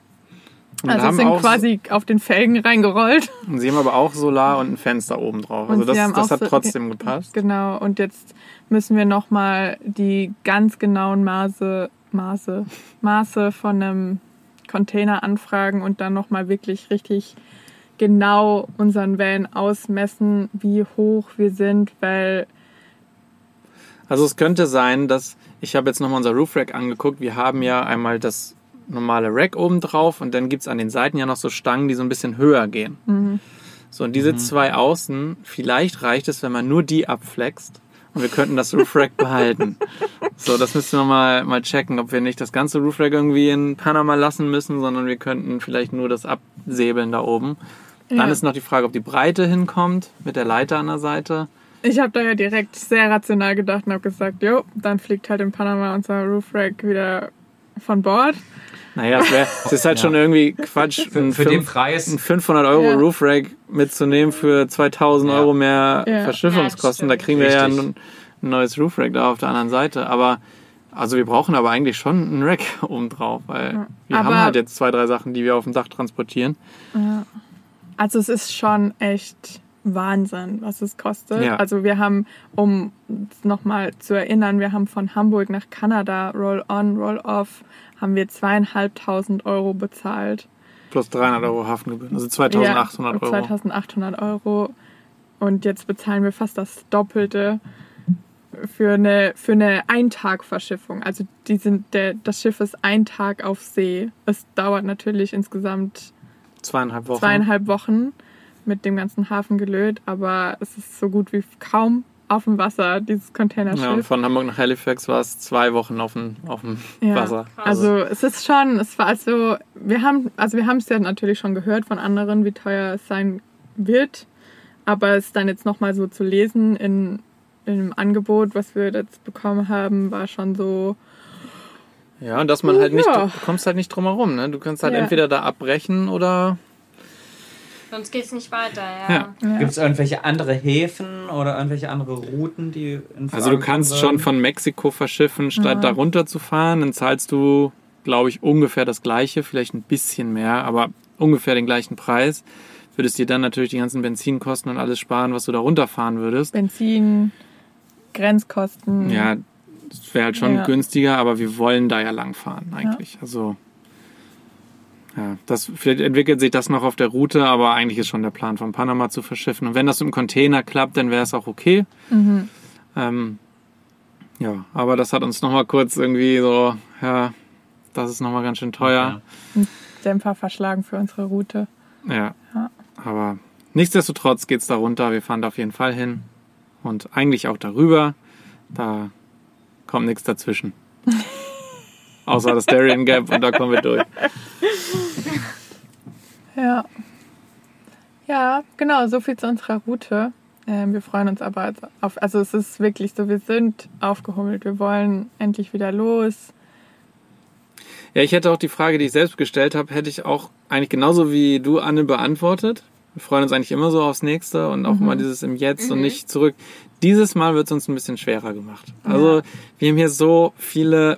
D: Und
B: also
D: haben
B: sind
D: auch,
B: quasi auf den Felgen reingerollt.
D: und sie haben aber auch Solar und ein Fenster oben drauf. Also das, das hat
B: so-
D: trotzdem gepasst.
B: Genau, und jetzt müssen wir nochmal die ganz genauen Maße, Maße, Maße von einem Container anfragen und dann nochmal wirklich richtig genau unseren Van ausmessen, wie hoch wir sind, weil
D: Also es könnte sein, dass ich habe jetzt nochmal unser Roof Rack angeguckt. Wir haben ja einmal das normale Rack oben drauf und dann gibt's an den Seiten ja noch so Stangen, die so ein bisschen höher gehen. So, und diese zwei Außen, vielleicht reicht es, wenn man nur die abflext und wir könnten das Roof Rack behalten. So, das müssten wir mal, mal checken, ob wir nicht das ganze Roof Rack irgendwie in Panama lassen müssen, sondern wir könnten vielleicht nur das absäbeln da oben. Dann
B: Ja.
D: ist noch die Frage, ob die Breite hinkommt mit der Leiter an der Seite.
B: ich habe da ja direkt sehr rational gedacht und habe gesagt, jo, dann fliegt halt in Panama unser Roof Rack wieder von Bord.
D: Naja, es, wär, es ist halt schon irgendwie Quatsch,
C: Für,
D: ein,
C: für den
D: fünf-
C: Preis.
D: ein 500 Euro
B: Ja.
D: Roof Rack mitzunehmen für 2000
C: Ja.
D: Euro mehr
B: Ja.
D: Verschiffungskosten.
E: Ja,
D: da kriegen wir ja
C: Richtig.
D: ein, ein neues Roof Rack da auf der anderen Seite. Aber also wir brauchen aber eigentlich schon einen Rack oben drauf, weil wir
B: Aber-
D: haben halt jetzt zwei, drei Sachen, die wir auf dem Dach transportieren.
B: Also es ist schon echt Wahnsinn, was es kostet.
D: Ja.
B: Also wir haben, um nochmal zu erinnern, wir haben von Hamburg nach Kanada Roll-on, Roll-off, haben wir zweieinhalbtausend Euro bezahlt.
D: Plus 300 Euro Hafengebühren, also 2800
B: ja,
D: Euro.
B: 2800 Euro. Und jetzt bezahlen wir fast das Doppelte für eine, für eine Eintagverschiffung. Also die sind, der, das Schiff ist ein Tag auf See. Es dauert natürlich insgesamt
D: Zweieinhalb Wochen.
B: zweieinhalb Wochen mit dem ganzen Hafen gelöt, aber es ist so gut wie kaum auf dem Wasser, dieses
D: Ja, und
B: Containerschiff.
D: von Hamburg nach Halifax war es zwei Wochen auf dem, auf dem
B: Ja.
D: Wasser.
B: Also es ist schon, es war also, wir haben, also wir haben es ja natürlich schon gehört von anderen, wie teuer es sein wird, aber es dann jetzt nochmal so zu lesen in, in dem Angebot, was wir jetzt bekommen haben, war schon so,
D: Ja, und dass man halt nicht,
B: Ja.
D: du kommst halt nicht drum herum, ne? Du kannst halt
B: Ja.
D: entweder da abbrechen oder.
E: Sonst geht's nicht weiter, ja.
D: Ja.
B: Ja.
C: Gibt es irgendwelche andere Häfen oder irgendwelche andere Routen, die in
D: Also du
C: Frage
D: kannst
C: kommen
D: schon von Mexiko verschiffen, statt da runter zu fahren. Dann zahlst du, glaube ich, ungefähr das gleiche, vielleicht ein bisschen mehr, aber ungefähr den gleichen Preis. Würdest dir dann natürlich die ganzen Benzinkosten und alles sparen, was du da runterfahren würdest.
B: Benzin, Grenzkosten.
D: Ja, das wäre halt schon
B: Ja.
D: günstiger, aber wir wollen da ja lang fahren eigentlich. Also ja, das vielleicht entwickelt sich das noch auf der Route, aber eigentlich ist schon der Plan von Panama zu verschiffen. Und wenn das im Container klappt, dann wäre es auch okay.
B: Mhm.
D: Ähm, ja, aber das hat uns noch mal kurz irgendwie so, ja, das ist noch mal ganz schön teuer.
B: Dämpfer verschlagen für unsere Route.
D: Ja.
B: Ja.
D: Aber nichtsdestotrotz geht's da runter. Wir fahren da auf jeden Fall hin. Und eigentlich auch darüber. Da kommt nichts dazwischen. Außer das Darien Gap und da kommen wir durch.
B: Ja. Ja, genau, so viel zu unserer Route. Ähm, wir freuen uns aber auf, also es ist wirklich so, wir sind aufgehummelt, wir wollen endlich wieder los.
D: Ja, ich hätte auch die Frage, die ich selbst gestellt habe, hätte ich auch eigentlich genauso wie du, Anne, beantwortet. Wir freuen uns eigentlich immer so aufs Nächste und auch mal dieses im Jetzt und nicht zurück. Dieses Mal wird es uns ein bisschen schwerer gemacht. Also wir haben hier so viele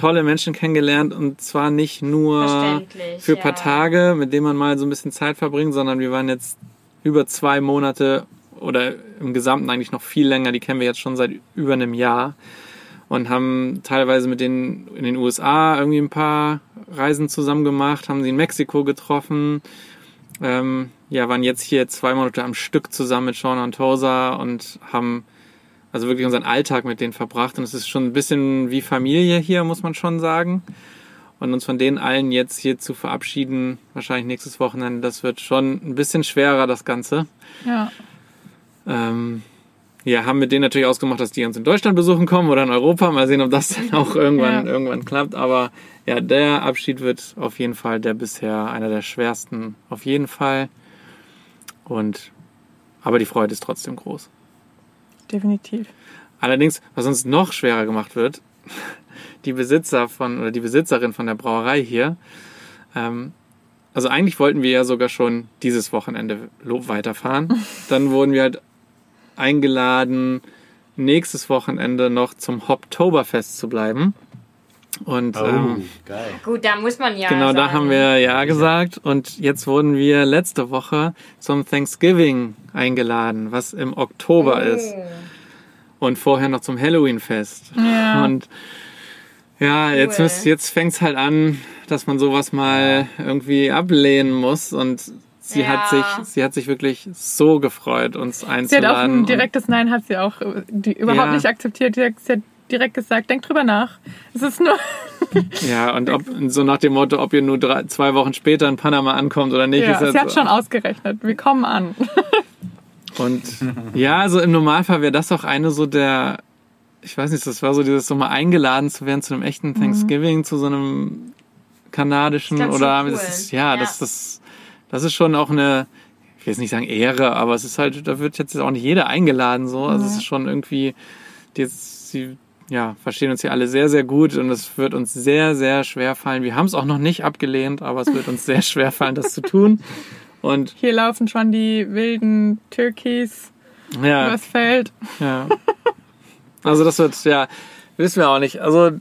D: tolle Menschen kennengelernt und zwar nicht nur für ein
E: ja.
D: paar Tage, mit denen man mal so ein bisschen Zeit verbringt, sondern wir waren jetzt über zwei Monate oder im Gesamten eigentlich noch viel länger. Die kennen wir jetzt schon seit über einem Jahr und haben teilweise mit denen in den USA irgendwie ein paar Reisen zusammen gemacht, haben sie in Mexiko getroffen. Ähm, ja, waren jetzt hier zwei Monate am Stück zusammen mit Sean und Tosa und haben also wirklich unseren Alltag mit denen verbracht. Und es ist schon ein bisschen wie Familie hier, muss man schon sagen. Und uns von denen allen jetzt hier zu verabschieden, wahrscheinlich nächstes Wochenende, das wird schon ein bisschen schwerer, das Ganze.
B: Ja,
D: Ähm, ja, haben mit denen natürlich ausgemacht, dass die uns in Deutschland besuchen kommen oder in Europa. Mal sehen, ob das dann auch irgendwann,
B: Ja.
D: irgendwann klappt. Aber ja, der Abschied wird auf jeden Fall der bisher einer der schwersten. Auf jeden Fall. Und, aber die Freude ist trotzdem groß.
B: Definitiv.
D: Allerdings, was uns noch schwerer gemacht wird, die Besitzer von, oder die Besitzerin von der Brauerei hier, ähm, also eigentlich wollten wir ja sogar schon dieses Wochenende weiterfahren. Dann wurden wir halt eingeladen, nächstes Wochenende noch zum Hoptoberfest zu bleiben. Und
C: Oh,
D: ähm,
C: geil.
E: Gut, da muss man ja.
D: genau da
E: sagen.
D: haben wir ja gesagt. Und jetzt wurden wir letzte Woche zum Thanksgiving eingeladen, was im Oktober
E: Oh.
D: ist. Und vorher noch zum Halloween-Fest.
B: Ja.
D: Und ja, jetzt,
E: Cool.
D: müsst- jetzt fängt's halt an, dass man sowas mal irgendwie ablehnen muss. Und sie
E: Ja.
D: hat sich, sie hat sich wirklich so gefreut, uns
B: Sie hat auch
D: einzuladen.
B: ein direktes Nein, hat sie auch äh, die, überhaupt
D: Ja.
B: nicht akzeptiert. Sie hat direkt gesagt, denk drüber nach. Es ist nur,
D: ja, und ob, so nach dem Motto, ob ihr nur drei, zwei Wochen später in Panama ankommt oder nicht.
B: ja,
D: ist
B: sie
D: jetzt-
B: hat schon ausgerechnet. Wir kommen an.
D: Und ja, also im Normalfall wäre das auch eine so der, ich weiß nicht, das war so dieses so mal eingeladen zu werden zu einem echten Thanksgiving, zu so einem kanadischen
E: schön
D: oder
E: cool.
D: das ist, ja,
E: Ja.
D: Das, das, das ist schon auch eine, ich will jetzt nicht sagen Ehre, aber es ist halt, da wird jetzt auch nicht jeder eingeladen so. Also es ist schon irgendwie, jetzt, sie ja, verstehen uns hier alle sehr, sehr gut und es wird uns sehr, sehr schwer fallen. Wir haben es auch noch nicht abgelehnt, aber es wird uns sehr schwer fallen, das zu tun. Und
B: Hier laufen schon die wilden Türkis
D: ja.
B: übers Feld.
D: Ja. Also das wird, ja, wissen wir auch nicht. Also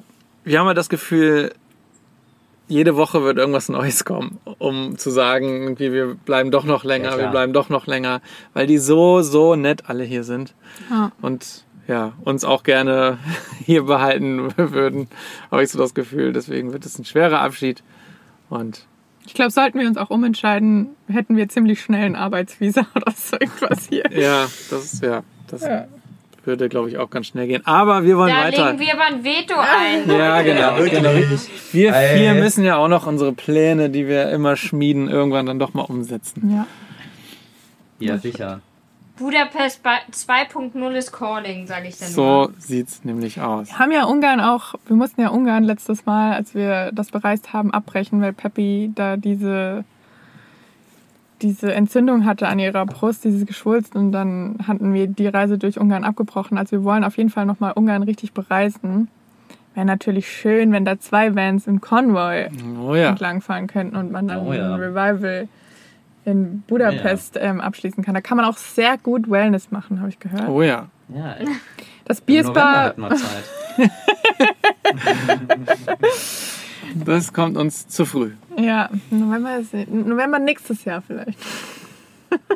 D: wir haben ja das Gefühl, jede Woche wird irgendwas Neues kommen, um zu sagen, irgendwie, wir bleiben doch noch länger,
C: Ja,
D: wir bleiben doch noch länger, weil die so, so nett alle hier sind
B: Ja.
D: und ja, uns auch gerne hier behalten würden, habe ich so das Gefühl. Deswegen wird es ein schwerer Abschied und
B: Ich glaube, sollten wir uns auch umentscheiden, hätten wir ziemlich schnell ein Arbeitsvisa oder so irgendwas hier.
D: ja, das ist, ja, das
B: Ja.
D: würde, glaube ich, auch ganz schnell gehen. Aber wir wollen
E: Da
D: weiter.
E: legen wir aber ein Veto ein.
D: ja, genau. genau. Wir
C: Ey.
D: vier müssen ja auch noch unsere Pläne, die wir immer schmieden, irgendwann dann doch mal umsetzen.
B: Ja.
C: Ja, sicher.
E: Budapest bei- 2.0 ist calling, sage ich dann
D: So
E: nur.
D: sieht's nämlich aus.
B: Wir haben ja Ungarn auch, wir mussten ja Ungarn letztes Mal, als wir das bereist haben, abbrechen, weil Peppi da diese, diese Entzündung hatte an ihrer Brust, dieses Geschwulst und dann hatten wir die Reise durch Ungarn abgebrochen. Also wir wollen auf jeden Fall nochmal Ungarn richtig bereisen. wäre natürlich schön, wenn da zwei Vans im Konvoi
D: Oh ja.
B: entlangfahren könnten und man dann
C: Oh ja.
B: ein Revival in Budapest ähm, abschließen kann. Da kann man auch sehr gut Wellness machen, habe ich gehört.
D: Oh ja.
C: Ja,
B: Das
C: im
B: Bier ist
C: November
B: bei,
C: hätten wir Zeit.
D: Das kommt uns zu früh.
B: ja, November, ist, November nächstes Jahr vielleicht.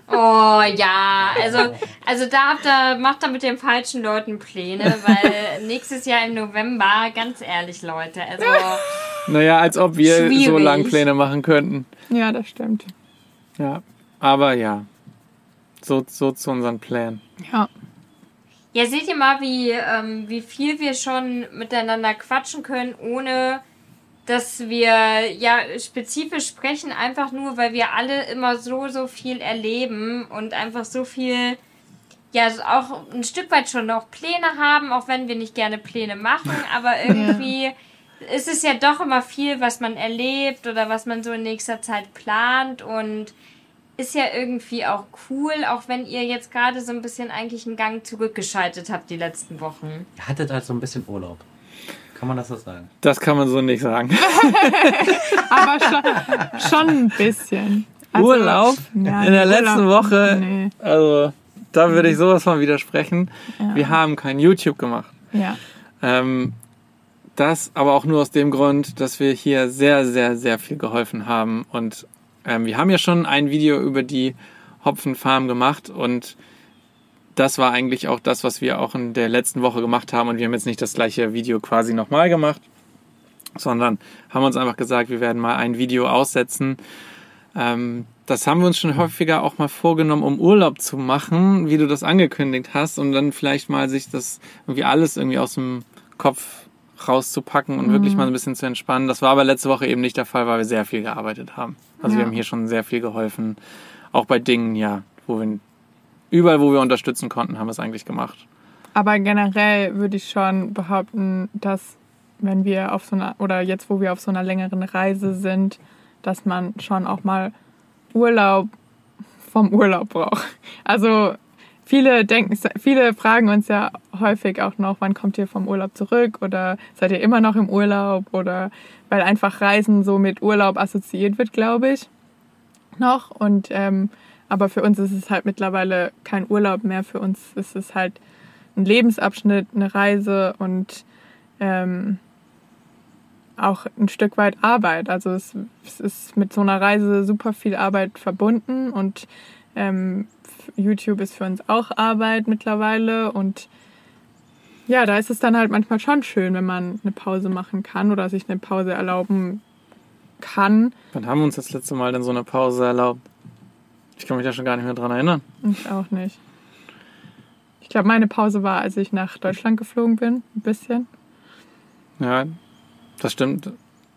E: Oh ja, also, also da habt ihr, macht ihr mit den falschen Leuten Pläne, weil nächstes Jahr im November, ganz ehrlich, Leute, also
D: Naja, als ob wir so
E: Schwierig.
D: lang Pläne machen könnten.
B: Ja, das stimmt.
D: Ja. Aber ja. So, so zu unseren Plänen.
B: Ja.
E: Ja, seht ihr mal, wie, ähm, wie viel wir schon miteinander quatschen können, ohne dass wir ja spezifisch sprechen, einfach nur, weil wir alle immer so, so viel erleben und einfach so viel, ja, auch ein Stück weit schon noch Pläne haben, auch wenn wir nicht gerne Pläne machen, aber irgendwie ist es ja doch immer viel, was man erlebt oder was man so in nächster Zeit plant und ist ja irgendwie auch cool, auch wenn ihr jetzt gerade so ein bisschen eigentlich einen Gang zurückgeschaltet habt die letzten Wochen.
C: Ihr hattet halt so ein bisschen Urlaub. Kann man das so sagen?
D: Das kann man so nicht sagen.
B: Aber schon, schon ein bisschen. Also,
D: Urlaub?
B: Ja,
D: In der
B: Urlaub-
D: letzten Woche,
B: Nee.
D: also da würde ich sowas von widersprechen. Wir haben kein YouTube gemacht.
B: Ja.
D: Ähm, das aber auch nur aus dem Grund, dass wir hier sehr, sehr, sehr viel geholfen haben. Und ähm, wir haben ja schon ein Video über die Hopfenfarm gemacht und das war eigentlich auch das, was wir auch in der letzten Woche gemacht haben. Und wir haben jetzt nicht das gleiche Video quasi nochmal gemacht, sondern haben uns einfach gesagt, wir werden mal ein Video aussetzen. Ähm, das haben wir uns schon häufiger auch mal vorgenommen, um Urlaub zu machen, wie du das angekündigt hast, und dann vielleicht mal sich das irgendwie alles irgendwie aus dem Kopf rauszupacken und wirklich mal ein bisschen zu entspannen. Das war aber letzte Woche eben nicht der Fall, weil wir sehr viel gearbeitet haben. Also wir
B: Ja.
D: haben hier schon sehr viel geholfen. Auch bei Dingen, ja, wo wir überall, wo wir unterstützen konnten, haben wir es eigentlich gemacht.
B: Aber generell würde ich schon behaupten, dass wenn wir auf so einer, oder jetzt, wo wir auf so einer längeren Reise sind, dass man schon auch mal Urlaub vom Urlaub braucht. Also viele denken, viele fragen uns ja häufig auch noch, wann kommt ihr vom Urlaub zurück oder seid ihr immer noch im Urlaub oder weil einfach Reisen so mit Urlaub assoziiert wird, glaube ich, noch. Und ähm, aber für uns ist es halt mittlerweile kein Urlaub mehr. Für uns ist es halt ein Lebensabschnitt, eine Reise und ähm, auch ein Stück weit Arbeit. Also es, es ist mit so einer Reise super viel Arbeit verbunden und ähm, YouTube ist für uns auch Arbeit mittlerweile und ja, da ist es dann halt manchmal schon schön, wenn man eine Pause machen kann oder sich eine Pause erlauben kann.
D: Wann haben wir uns das letzte Mal denn so eine Pause erlaubt? Ich kann mich da schon gar nicht mehr dran erinnern.
B: Ich auch nicht. Ich glaube, meine Pause war, als ich nach Deutschland geflogen bin, ein bisschen.
D: Ja, das stimmt.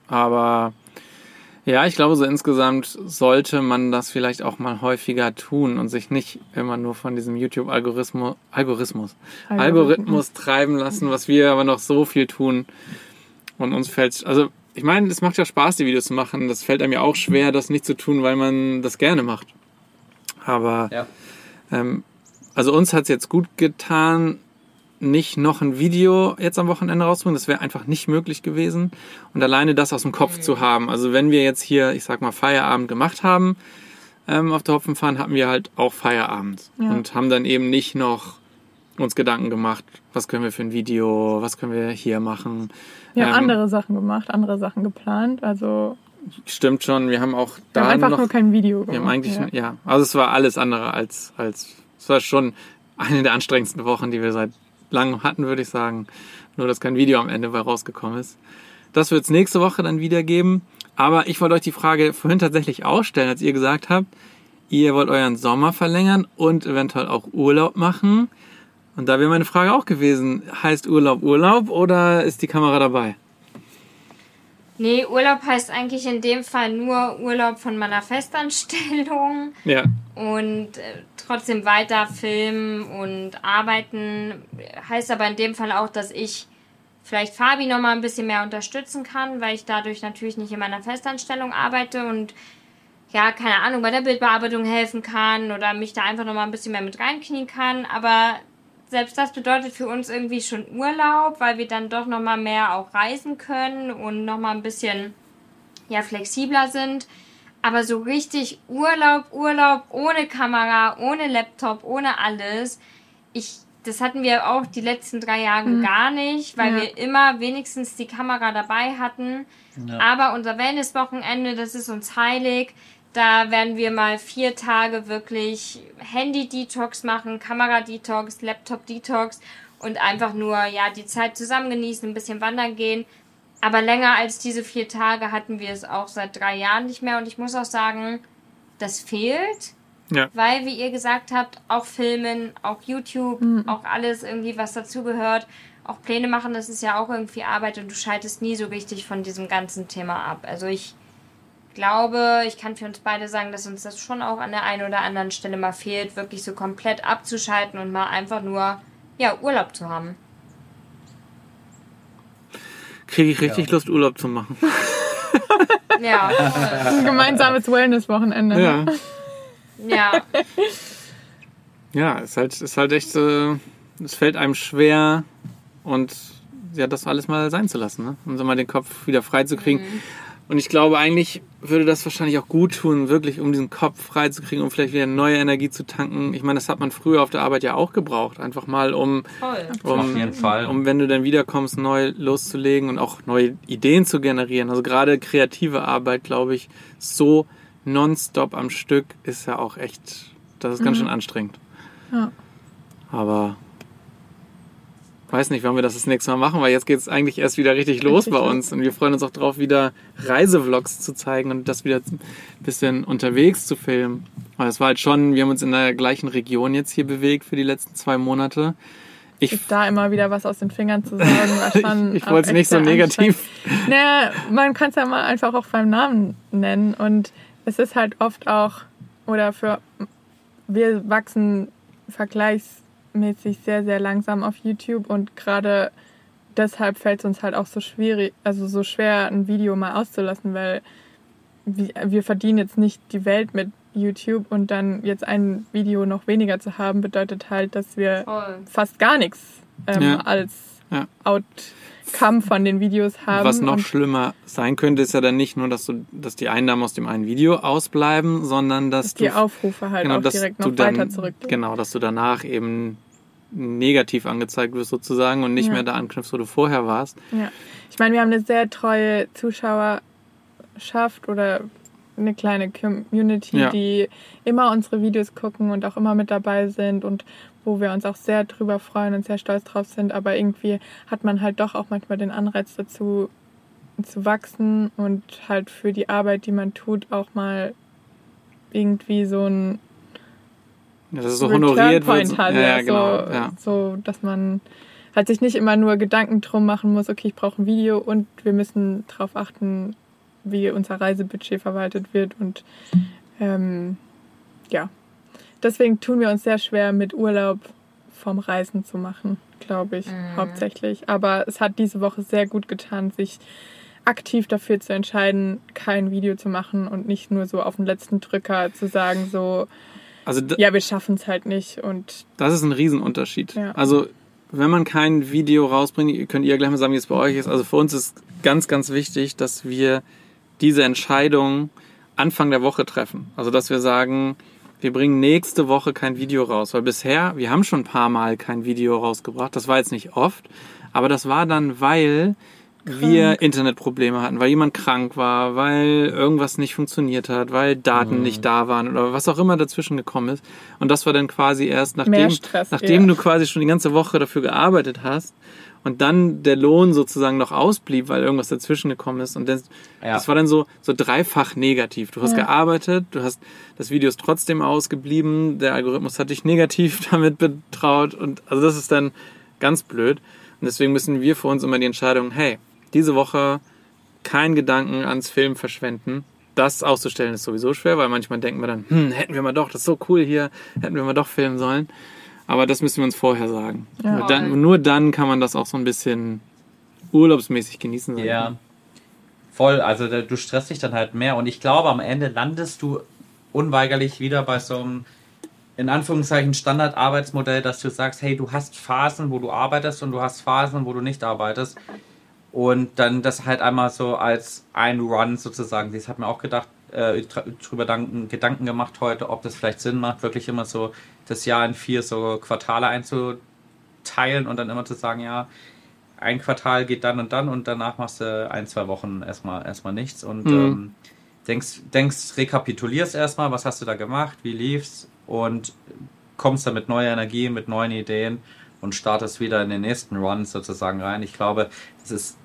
D: Aber ja, ich glaube, so insgesamt sollte man das vielleicht auch mal häufiger tun und sich nicht immer nur von diesem YouTube-Algorithmus Algorithmus, Algorithmus treiben lassen, was wir aber noch so viel tun. Und uns fällt, also ich meine, es macht ja Spaß, die Videos zu machen. Das fällt einem ja auch schwer, das nicht zu tun, weil man das gerne macht. Aber
C: Ja.
D: ähm, also uns hat es jetzt gut getan, nicht noch ein Video jetzt am Wochenende rauszubringen. Das wäre einfach nicht möglich gewesen. Und alleine das aus dem Kopf zu haben. Also wenn wir jetzt hier, ich sag mal, Feierabend gemacht haben ähm, auf der Hopfenfahrt, hatten wir halt auch Feierabend.
B: Ja.
D: Und haben dann eben nicht noch uns Gedanken gemacht, was können wir für ein Video, was können wir hier machen.
B: Wir haben
D: Ähm,
B: andere Sachen gemacht, andere Sachen geplant. Also
D: Stimmt schon, wir haben auch
B: wir
D: da
B: haben einfach
D: noch
B: nur kein Video gemacht.
D: Wir haben eigentlich,
B: ja.
D: ja. also es war alles andere als, als, es war schon eine der anstrengendsten Wochen, die wir seit langem hatten, würde ich sagen. Nur, dass kein Video am Ende bei rausgekommen ist. Das wird es nächste Woche dann wieder geben. Aber ich wollte euch die Frage vorhin tatsächlich auch stellen, als ihr gesagt habt, ihr wollt euren Sommer verlängern und eventuell auch Urlaub machen. Und da wäre meine Frage auch gewesen, heißt Urlaub Urlaub oder ist die Kamera dabei?
E: Nee, Urlaub heißt eigentlich in dem Fall nur Urlaub von meiner Festanstellung
D: Ja.
E: Und äh, trotzdem weiter filmen und arbeiten. Heißt aber in dem Fall auch, dass ich vielleicht Fabi noch mal ein bisschen mehr unterstützen kann, weil ich dadurch natürlich nicht in meiner Festanstellung arbeite und ja, keine Ahnung, bei der Bildbearbeitung helfen kann oder mich da einfach noch mal ein bisschen mehr mit reinknien kann. Aber selbst das bedeutet für uns irgendwie schon Urlaub, weil wir dann doch nochmal mehr auch reisen können und nochmal ein bisschen ja, flexibler sind. Aber so richtig Urlaub, Urlaub ohne Kamera, ohne Laptop, ohne alles. Ich, das hatten wir auch die letzten drei Jahre
B: Mhm.
E: gar nicht, weil
B: Ja.
E: wir immer wenigstens die Kamera dabei hatten.
C: Ja.
E: Aber unser Wellnesswochenende, das ist uns heilig. Da werden wir mal vier Tage wirklich Handy-Detox machen, Kamera-Detox, Laptop-Detox und einfach nur ja die Zeit zusammen genießen, ein bisschen wandern gehen. Aber länger als diese vier Tage hatten wir es auch seit drei Jahren nicht mehr. Und ich muss auch sagen, das fehlt.
D: Ja.
E: Weil, wie ihr gesagt habt, auch Filmen, auch YouTube, auch alles irgendwie, was dazugehört. Auch Pläne machen, das ist ja auch irgendwie Arbeit und du schaltest nie so richtig von diesem ganzen Thema ab. Also ich glaube, ich kann für uns beide sagen, dass uns das schon auch an der einen oder anderen Stelle mal fehlt, wirklich so komplett abzuschalten und mal einfach nur ja, Urlaub zu haben.
D: Kriege ich richtig Lust, Urlaub zu machen.
E: Ja,
B: Ein gemeinsames Wellness-Wochenende.
D: Ja.
E: ja.
D: Ja, ist halt, ist halt echt, äh, es fällt einem schwer und ja, das alles mal sein zu lassen, ne? um so mal den Kopf wieder frei zu kriegen. Und ich glaube, eigentlich würde das wahrscheinlich auch gut tun, wirklich, um diesen Kopf frei zu kriegen, um vielleicht wieder neue Energie zu tanken. Ich meine, das hat man früher auf der Arbeit ja auch gebraucht, einfach mal, um, um,
C: Auf jeden Fall.
D: um wenn du dann wiederkommst, neu loszulegen und auch neue Ideen zu generieren. Also gerade kreative Arbeit, glaube ich, so nonstop am Stück ist ja auch echt, das ist ganz schön anstrengend.
B: Ja.
D: Aber weiß nicht, wann wir das das nächste Mal machen, weil jetzt geht es eigentlich erst wieder richtig los
B: Richtig
D: bei uns und wir freuen uns auch drauf, wieder Reisevlogs zu zeigen und das wieder ein bisschen unterwegs zu filmen. Weil es war halt schon, wir haben uns in der gleichen Region jetzt hier bewegt für die letzten zwei Monate. Ich,
B: Sich da immer wieder was aus den Fingern zu sagen,
D: ich
B: auch
D: wollte es nicht so negativ.
B: Naja, man kann es ja mal einfach auch beim Namen nennen und es ist halt oft auch, oder für, wir wachsen vergleichsmäßig sehr, sehr langsam auf YouTube und gerade deshalb fällt es uns halt auch so schwierig, also so schwer, ein Video mal auszulassen, weil wir, verdienen jetzt nicht die Welt mit YouTube und dann jetzt ein Video noch weniger zu haben, bedeutet halt, dass wir
E: Toll.
B: fast gar nichts ähm,
D: Ja.
B: als
D: Ja.
B: Outcome von den Videos haben.
D: Was noch
B: und
D: schlimmer sein könnte, ist ja dann nicht nur, dass, du, dass die Einnahmen aus dem einen Video ausbleiben, sondern dass,
B: dass die
D: du
B: Aufrufe halt
D: genau,
B: auch direkt noch weiter zurückgehen.
D: Genau, dass du danach eben negativ angezeigt wirst sozusagen und nicht
B: Ja.
D: mehr da anknüpfst, wo du vorher warst.
B: Ja. Ich meine, wir haben eine sehr treue Zuschauerschaft oder eine kleine Community,
D: Ja.
B: die immer unsere Videos gucken und auch immer mit dabei sind und wo wir uns auch sehr drüber freuen und sehr stolz drauf sind. Aber irgendwie hat man halt doch auch manchmal den Anreiz dazu zu wachsen und halt für die Arbeit, die man tut, auch mal irgendwie so ein
D: dass es so
B: Return
D: honoriert wird.
B: Point hat,
D: ja, ja,
B: ja,
D: genau.
B: so,
D: ja.
B: so, dass man halt sich nicht immer nur Gedanken drum machen muss, okay, ich brauche ein Video und wir müssen darauf achten, wie unser Reisebudget verwaltet wird und ähm, ja, deswegen tun wir uns sehr schwer mit Urlaub vom Reisen zu machen, glaube ich, hauptsächlich. Aber es hat diese Woche sehr gut getan, sich aktiv dafür zu entscheiden, kein Video zu machen und nicht nur so auf den letzten Drücker zu sagen, so,
D: Also
B: ja, wir schaffen es halt nicht und
D: das ist ein Riesenunterschied.
B: Ja.
D: Also wenn man kein Video rausbringt, könnt ihr gleich mal sagen, wie es bei euch ist. Also für uns ist ganz, ganz wichtig, dass wir diese Entscheidung Anfang der Woche treffen. Also dass wir sagen, wir bringen nächste Woche kein Video raus. Weil bisher, wir haben schon ein paar Mal kein Video rausgebracht. Das war jetzt nicht oft, aber das war dann, weil wir Internetprobleme hatten, weil jemand krank war, weil irgendwas nicht funktioniert hat, weil Daten nicht da waren oder was auch immer dazwischen gekommen ist. Und das war dann quasi erst nachdem,
B: Stress,
D: nachdem
B: ja.
D: du quasi schon die ganze Woche dafür gearbeitet hast und dann der Lohn sozusagen noch ausblieb, weil irgendwas dazwischen gekommen ist. Und das,
C: Ja.
D: das war dann so, so dreifach negativ. Du hast
B: Ja.
D: gearbeitet, du hast, das Video ist trotzdem ausgeblieben, der Algorithmus hat dich negativ damit betraut und also das ist dann ganz blöd. Und deswegen müssen wir für uns immer die Entscheidung, hey, diese Woche kein Gedanken ans Film verschwenden. Das auszustellen ist sowieso schwer, weil manchmal denken wir dann, hm, hätten wir mal doch, das ist so cool hier, hätten wir mal doch filmen sollen. Aber das müssen wir uns vorher sagen.
B: Ja.
D: Dann, nur dann kann man das auch so ein bisschen urlaubsmäßig genießen.
C: Ja, voll. Also du stresst dich dann halt mehr. Und ich glaube, am Ende landest du unweigerlich wieder bei so einem in Anführungszeichen Standardarbeitsmodell, dass du sagst, hey, du hast Phasen, wo du arbeitest und du hast Phasen, wo du nicht arbeitest. Und dann das halt einmal so als ein Run sozusagen. Das hat mir auch gedacht, äh, dr- drüber Gedanken, Gedanken gemacht heute, ob das vielleicht Sinn macht, wirklich immer so das Jahr in vier so Quartale einzuteilen und dann immer zu sagen, ja, ein Quartal geht dann und dann und danach machst du ein, zwei Wochen erstmal erstmal nichts und
D: Mhm.
C: ähm, denkst, denkst, rekapitulierst erstmal, was hast du da gemacht, wie lief's und kommst dann mit neuer Energie, mit neuen Ideen und startest wieder in den nächsten Run sozusagen rein. Ich glaube, das ist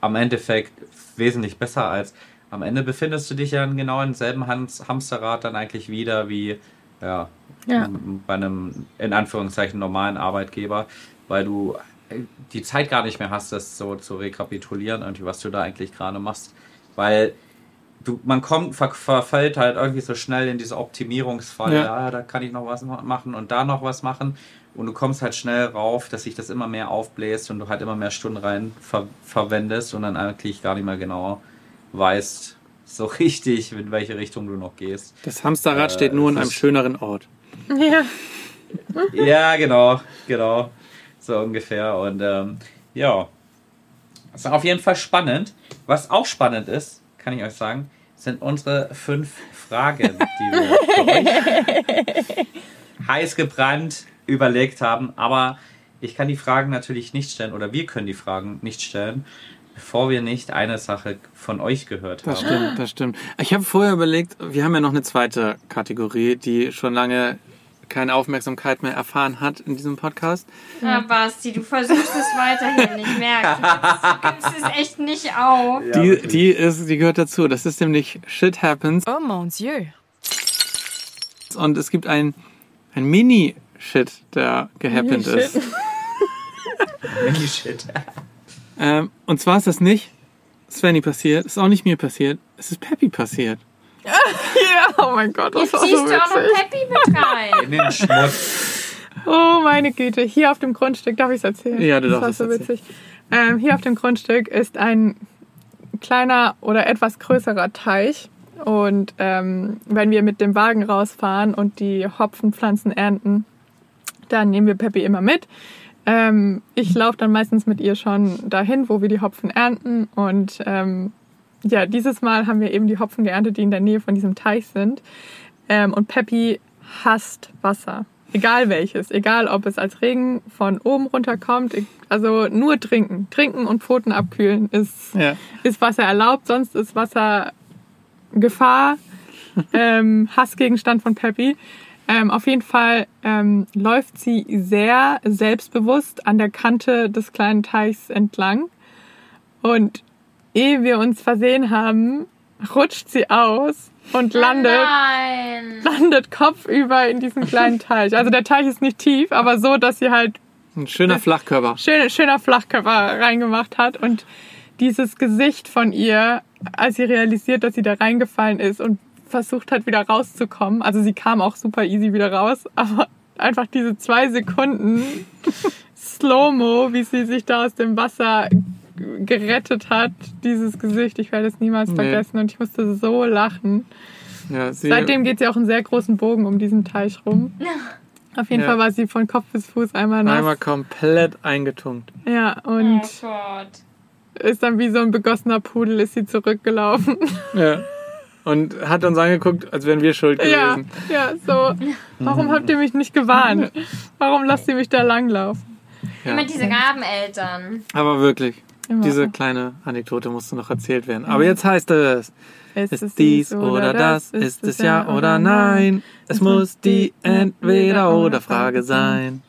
C: am Endeffekt wesentlich besser als am Ende befindest du dich ja in genau im selben Hans Hamsterrad dann eigentlich wieder wie ja,
B: Ja.
C: bei einem in Anführungszeichen normalen Arbeitgeber, weil du äh, die Zeit gar nicht mehr hast, das so zu rekapitulieren, irgendwie, was du da eigentlich gerade machst. Weil du, man kommt, ver, verfällt halt irgendwie so schnell in diese Optimierungsfalle,
D: Ja.
C: ja. da kann ich noch was ma- machen und da noch was machen. Und du kommst halt schnell rauf, dass sich das immer mehr aufbläst und du halt immer mehr Stunden rein ver verwendest und dann eigentlich gar nicht mehr genau weißt, so richtig, in welche Richtung du noch gehst.
D: Das Hamsterrad
C: Äh,
D: steht nur
C: es
D: einem schöneren Ort.
B: Ja.
C: Ja, genau, genau. So ungefähr. Und ähm, ja, das ist auf jeden Fall spannend. Was auch spannend ist, kann ich euch sagen, sind unsere fünf Fragen, die wir für euch heiß gebrannt überlegt haben. Aber ich kann die Fragen natürlich nicht stellen oder wir können die Fragen nicht stellen, bevor wir nicht eine Sache von euch gehört
D: Das
C: haben.
D: stimmt, das stimmt. Ich habe vorher überlegt, wir haben ja noch eine zweite Kategorie, die schon lange keine Aufmerksamkeit mehr erfahren hat in diesem Podcast.
E: Ah, Basti, du versuchst es weiterhin. Ich merke, du gibst, es echt nicht auf.
C: Ja,
D: die, die, ist, die gehört dazu. Das ist nämlich Shit Happens.
F: Oh mon Dieu.
D: Und es gibt ein, ein Mini-Shit, der gehappend
B: Mini-Shit.
D: ist.
C: Mini Shit.
D: Ähm, und zwar ist das nicht Svenny passiert, ist auch nicht mir passiert, es ist Peppy passiert.
B: Ja, oh mein Gott, das
E: Jetzt
B: war so
E: ziehst du auch noch
B: witzig.
E: Peppy mit rein.
C: In den Schmutz.
B: Oh meine Güte, hier auf dem Grundstück, darf ich es erzählen?
D: Ja, du
B: das
D: darfst
B: war
D: es
B: so witzig. Ähm, hier auf dem Grundstück ist ein kleiner oder etwas größerer Teich. Und ähm, wenn wir mit dem Wagen rausfahren und die Hopfenpflanzen ernten, dann nehmen wir Peppi immer mit. Ähm, ich laufe dann meistens mit ihr schon dahin, wo wir die Hopfen ernten. Und ähm, ja, dieses Mal haben wir eben die Hopfen geerntet, die in der Nähe von diesem Teich sind. Ähm, und Peppi hasst Wasser. Egal welches. Egal, ob es als Regen von oben runterkommt. Also nur trinken. Trinken und Pfoten abkühlen ist,
D: Ja.
B: ist Wasser erlaubt. Sonst ist Wasser Gefahr. ähm, Hassgegenstand von Peppi. Ähm, auf jeden Fall ähm, läuft sie sehr selbstbewusst an der Kante des kleinen Teichs entlang. Und ehe wir uns versehen haben, rutscht sie aus und landet
E: Nein.
B: landet kopfüber in diesem kleinen Teich. Also der Teich ist nicht tief, aber so, dass sie halt
D: Ein schöner Flachkörper.
B: schön, schöner Flachkörper reingemacht hat und dieses Gesicht von ihr, als sie realisiert, dass sie da reingefallen ist und versucht hat, wieder rauszukommen. Also sie kam auch super easy wieder raus, aber einfach diese zwei Sekunden Slow-Mo, wie sie sich da aus dem Wasser gerettet hat, dieses Gesicht, ich werde es niemals
D: Nee.
B: vergessen und ich musste so lachen.
D: Ja, sie,
B: Seitdem geht sie auch einen sehr großen Bogen um diesen Teich rum. Auf jeden
D: Ja.
B: Fall war sie von Kopf bis Fuß einmal nass.
D: einmal komplett eingetunkt.
B: Ja,
E: Oh
B: und
E: Gott.
B: ist dann wie so ein begossener Pudel ist sie zurückgelaufen.
D: Ja. Und hat uns angeguckt, als wären wir schuld
B: ja,
D: gewesen.
B: ja, so. Warum habt ihr mich nicht gewarnt? Warum lasst ihr mich da langlaufen?
D: Ja.
E: Immer diese Rabeneltern.
D: Aber wirklich,
B: Immer.
D: diese kleine Anekdote musste noch erzählt werden. Aber jetzt heißt es,
B: Ist
D: ist
B: es
D: dies oder das, ist es ja oder nein. Es muss die Entweder-oder-Frage sein.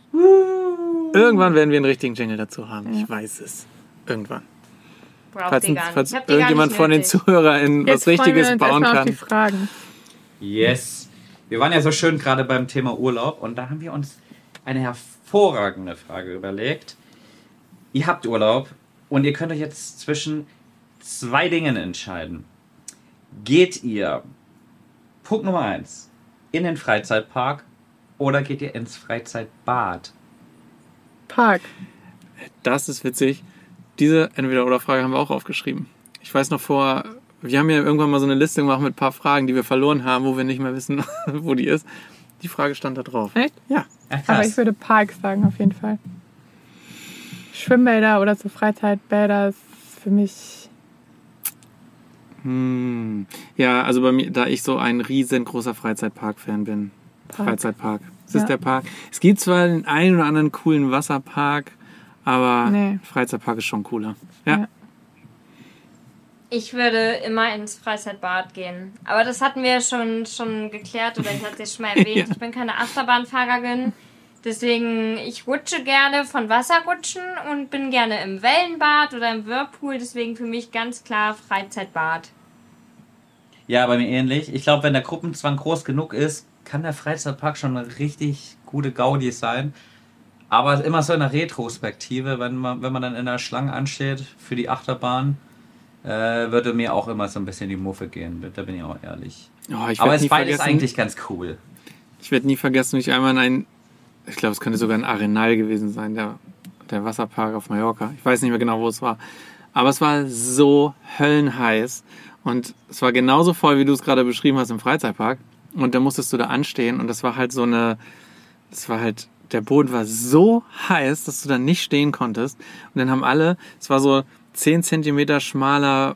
D: Irgendwann werden wir einen richtigen Jingle dazu haben. Ich weiß es. Irgendwann.
E: Braucht
D: Falls,
E: ihr gar nicht.
D: falls
E: gar
D: irgendjemand
E: nicht
D: von den. ZuhörerInnen was
B: Jetzt freuen
D: Richtiges
B: wir uns
D: bauen
B: erstmal auf die
D: kann.
B: Fragen.
C: Yes. Wir waren ja so schön gerade beim Thema Urlaub und da haben wir uns eine hervorragende Frage überlegt. Ihr habt Urlaub und ihr könnt euch jetzt zwischen zwei Dingen entscheiden. Geht ihr, Punkt Nummer eins, in den Freizeitpark oder geht ihr ins Freizeitbad?
B: Park.
D: Das ist witzig. Diese Entweder-oder-Frage haben wir auch aufgeschrieben. Ich weiß noch vor, wir haben ja irgendwann mal so eine Liste gemacht mit ein paar Fragen, die wir verloren haben, wo wir nicht mehr wissen, wo die ist. Die Frage stand da drauf.
B: Echt?
D: Ja.
C: Krass.
B: Aber ich würde Park sagen, auf jeden Fall. Schwimmbäder oder so Freizeitbäder ist für mich.
D: Hm. Ja, also bei mir, da ich so ein riesengroßer Freizeitpark-Fan bin.
B: Park.
D: Freizeitpark. Es
B: Ja.
D: ist der Park. Es gibt zwar den einen oder anderen coolen Wasserpark, aber
B: Nee.
D: Freizeitpark ist schon cooler. Ja.
B: Ja.
E: Ich würde immer ins Freizeitbad gehen. Aber das hatten wir schon, schon geklärt oder ich hatte es schon mal erwähnt.
D: Ja.
E: Ich bin keine Achterbahnfahrerin. Deswegen, ich rutsche gerne von Wasserrutschen und bin gerne im Wellenbad oder im Whirlpool. Deswegen für mich ganz klar Freizeitbad.
C: Ja, bei mir ähnlich. Ich glaube, wenn der Gruppenzwang groß genug ist, kann der Freizeitpark schon eine richtig gute Gaudi sein. Aber immer so in der Retrospektive, wenn man, wenn man dann in der Schlange ansteht für die Achterbahn, äh, würde mir auch immer so ein bisschen die Muffe gehen. Da bin ich auch ehrlich.
D: Oh, ich
C: Aber es ist beides eigentlich ganz cool.
D: ich werde nie vergessen, wie ich einmal in ein, ich glaube, es könnte sogar ein Arenal gewesen sein, der, der Wasserpark auf Mallorca. Ich weiß nicht mehr genau, wo es war. Aber es war so höllenheiß und es war genauso voll, wie du es gerade beschrieben hast im Freizeitpark. Und da musstest du da anstehen und das war halt so eine, das war halt, der Boden war so heiß, dass du da nicht stehen konntest. Und dann haben alle, es war so 10 Zentimeter schmaler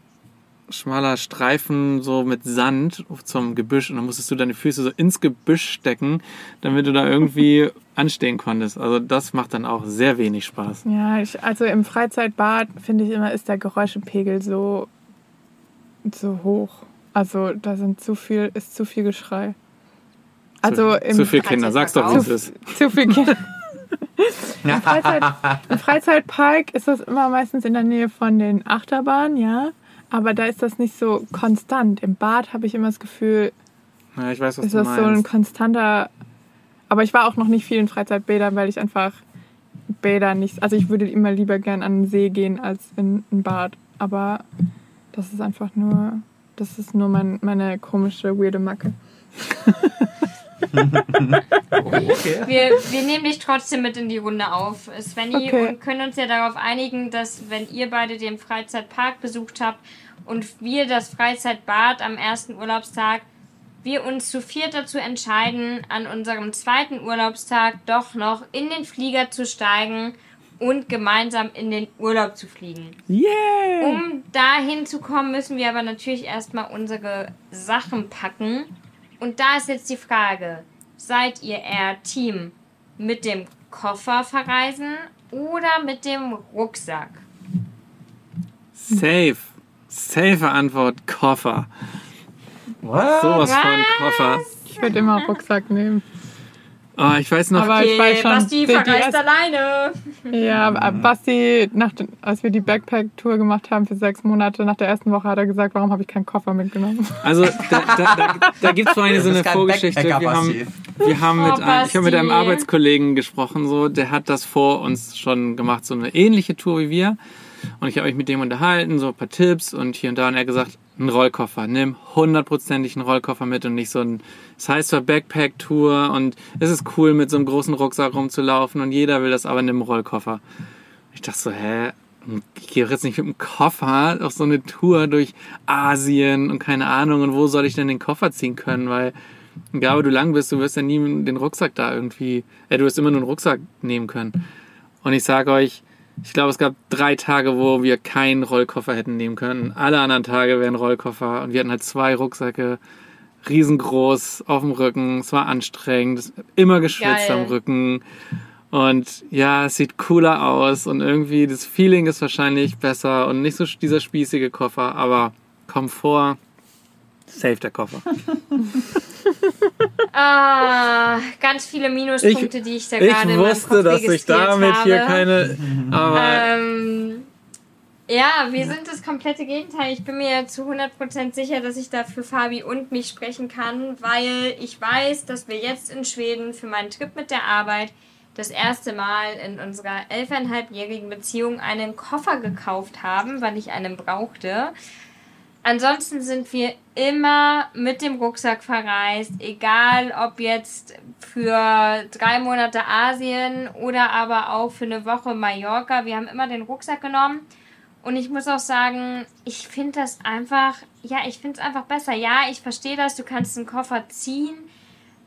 D: schmaler Streifen so mit Sand zum Gebüsch und dann musstest du deine Füße so ins Gebüsch stecken, damit du da irgendwie anstehen konntest. Also das macht dann auch sehr wenig Spaß.
B: Ja, ich, also im Freizeitbad finde ich immer, ist der Geräuschepegel so, so hoch. Also da sind zu viel, ist zu viel Geschrei. Also im
D: Zu viel Kinder, sag's doch, wie es
B: zu,
D: ist.
B: zu viel Kinder. Im, Freizeit, Im Freizeitpark ist das immer meistens in der Nähe von den Achterbahnen, ja. Aber da ist das nicht so konstant. Im Bad habe ich immer das Gefühl,
D: Ja, ich weiß, was
B: ist
D: du
B: das so ein konstanter. Aber ich war auch noch nicht viel in Freizeitbädern, weil ich einfach Bäder nicht. Also ich würde immer lieber gern an den See gehen als in ein Bad. Aber das ist einfach nur. Das ist nur mein, meine komische, weirde Macke.
C: Okay.
E: Wir, wir nehmen dich trotzdem mit in die Runde auf, Svenny,
B: Okay.
E: und können uns ja darauf einigen, dass wenn ihr beide den Freizeitpark besucht habt und wir das Freizeitbad am ersten Urlaubstag, wir uns zu viert dazu entscheiden, an unserem zweiten Urlaubstag doch noch in den Flieger zu steigen und gemeinsam in den Urlaub zu fliegen.
D: Yeah!
E: Um dahin zu kommen, müssen wir aber natürlich erstmal unsere Sachen packen. Und da ist jetzt die Frage, seid ihr eher Team mit dem Koffer verreisen oder mit dem Rucksack?
D: Safe. Safe Antwort, Koffer.
C: What?
D: Sowas von Koffer.
B: Ich würde immer Rucksack nehmen.
D: Oh, ich weiß noch,
B: Aber ich weiß schon,
E: Basti verreist alleine.
B: Ja, Basti, nach den, als wir die Backpack-Tour gemacht haben für sechs Monate, nach der ersten Woche hat er gesagt, warum habe ich keinen Koffer mitgenommen?
D: also da, da, da, da gibt es so eine, so eine Vorgeschichte. Wir haben, wir haben
E: Oh,
D: mit, ein, ich habe mit einem. Arbeitskollegen gesprochen, so, der hat das vor uns schon gemacht, so eine ähnliche Tour wie wir. Und ich habe mich mit dem unterhalten, so ein paar Tipps und hier und da. Und er hat gesagt, ein Rollkoffer. Nimm hundertprozentig einen Rollkoffer mit und nicht so ein, es heißt zwar Backpack-Tour und es ist cool, mit so einem großen Rucksack rumzulaufen und jeder will das aber in einem Rollkoffer. Ich dachte so, hä? Ich gehe jetzt nicht mit dem Koffer auf so eine Tour durch Asien und keine Ahnung. Und wo soll ich denn den Koffer ziehen können? Weil, egal wo du lang bist, du wirst ja nie den Rucksack da irgendwie, äh, du wirst immer nur einen Rucksack nehmen können. Und ich sage euch, ich glaube, es gab drei Tage, wo wir keinen Rollkoffer hätten nehmen können. Alle anderen Tage wären Rollkoffer. Und wir hatten halt zwei Rucksäcke, riesengroß auf dem Rücken. Es war anstrengend, immer geschwitzt
E: Geil.
D: am Rücken. Und ja, es sieht cooler aus und irgendwie das Feeling ist wahrscheinlich besser und nicht so dieser spießige Koffer, aber Komfort, safe der Koffer.
E: Ah, ganz viele Minuspunkte, die ich da
D: Ich
E: gerade meinem
D: wusste, dass ich damit
E: habe.
D: hier keine.
E: Ähm, ja, wir sind das komplette Gegenteil. Ich bin mir zu 100% sicher, dass ich da für Fabi und mich sprechen kann, weil ich weiß, dass wir jetzt in Schweden für meinen Trip mit der Arbeit das erste Mal in unserer elfeinhalbjährigen Beziehung einen Koffer gekauft haben, weil ich einen brauchte. Ansonsten sind wir immer mit dem Rucksack verreist, egal ob jetzt für drei Monate Asien oder aber auch für eine Woche Mallorca. Wir haben immer den Rucksack genommen. Und ich muss auch sagen, ich finde das einfach, ja, ich finde es einfach besser. Ja, ich verstehe das, du kannst einen Koffer ziehen,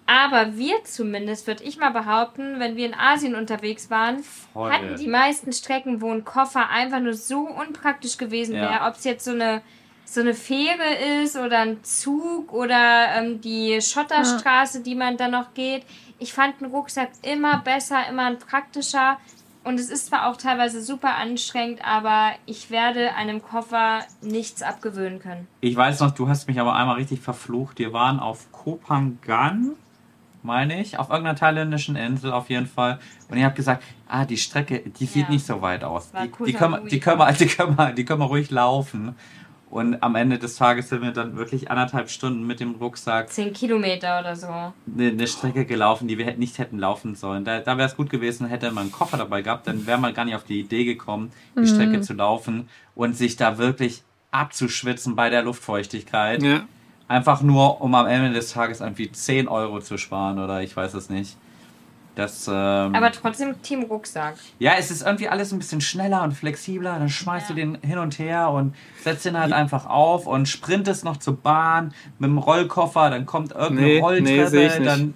E: Aber wir zumindest, würde ich mal behaupten, wenn wir in Asien unterwegs waren,
C: Voll.
E: hatten die meisten Strecken, wo ein Koffer einfach nur so unpraktisch gewesen
C: Ja.
E: wäre. Ob es jetzt so eine, so eine Fähre ist oder ein Zug oder ähm, die Schotterstraße, die man dann noch geht. Ich fand einen Rucksack immer besser, immer ein praktischer. Und es ist zwar auch teilweise super anstrengend, aber ich werde einem Koffer nichts abgewöhnen können.
C: Ich weiß noch, du hast mich aber einmal richtig verflucht. Wir waren auf Kopangan, meine ich, auf irgendeiner thailändischen Insel auf jeden Fall. Und ihr habt gesagt, ah, die Strecke, die sieht
E: Ja.
C: nicht so weit aus. Die, die, können, die, können wir, die, können wir, die können wir ruhig laufen. Und am Ende des Tages sind wir dann wirklich anderthalb Stunden mit dem Rucksack
E: Zehn Kilometer oder so.
C: eine, eine Strecke gelaufen, die wir nicht hätten laufen sollen. Da, da wäre es gut gewesen, hätte man einen Koffer dabei gehabt, dann wäre man gar nicht auf die Idee gekommen, die Strecke zu laufen und sich da wirklich abzuschwitzen bei der Luftfeuchtigkeit.
D: Ja.
C: Einfach nur, um am Ende des Tages irgendwie 10 Euro zu sparen oder ich weiß es nicht. Das, ähm,
E: Aber trotzdem Team Rucksack.
C: ja, es ist irgendwie alles ein bisschen schneller und flexibler. Dann schmeißt du den hin und her und setzt den halt einfach auf und sprintest noch zur Bahn mit dem Rollkoffer. Dann kommt irgendeine
D: Nee,
C: Rolltreppe.
D: nee,
C: dann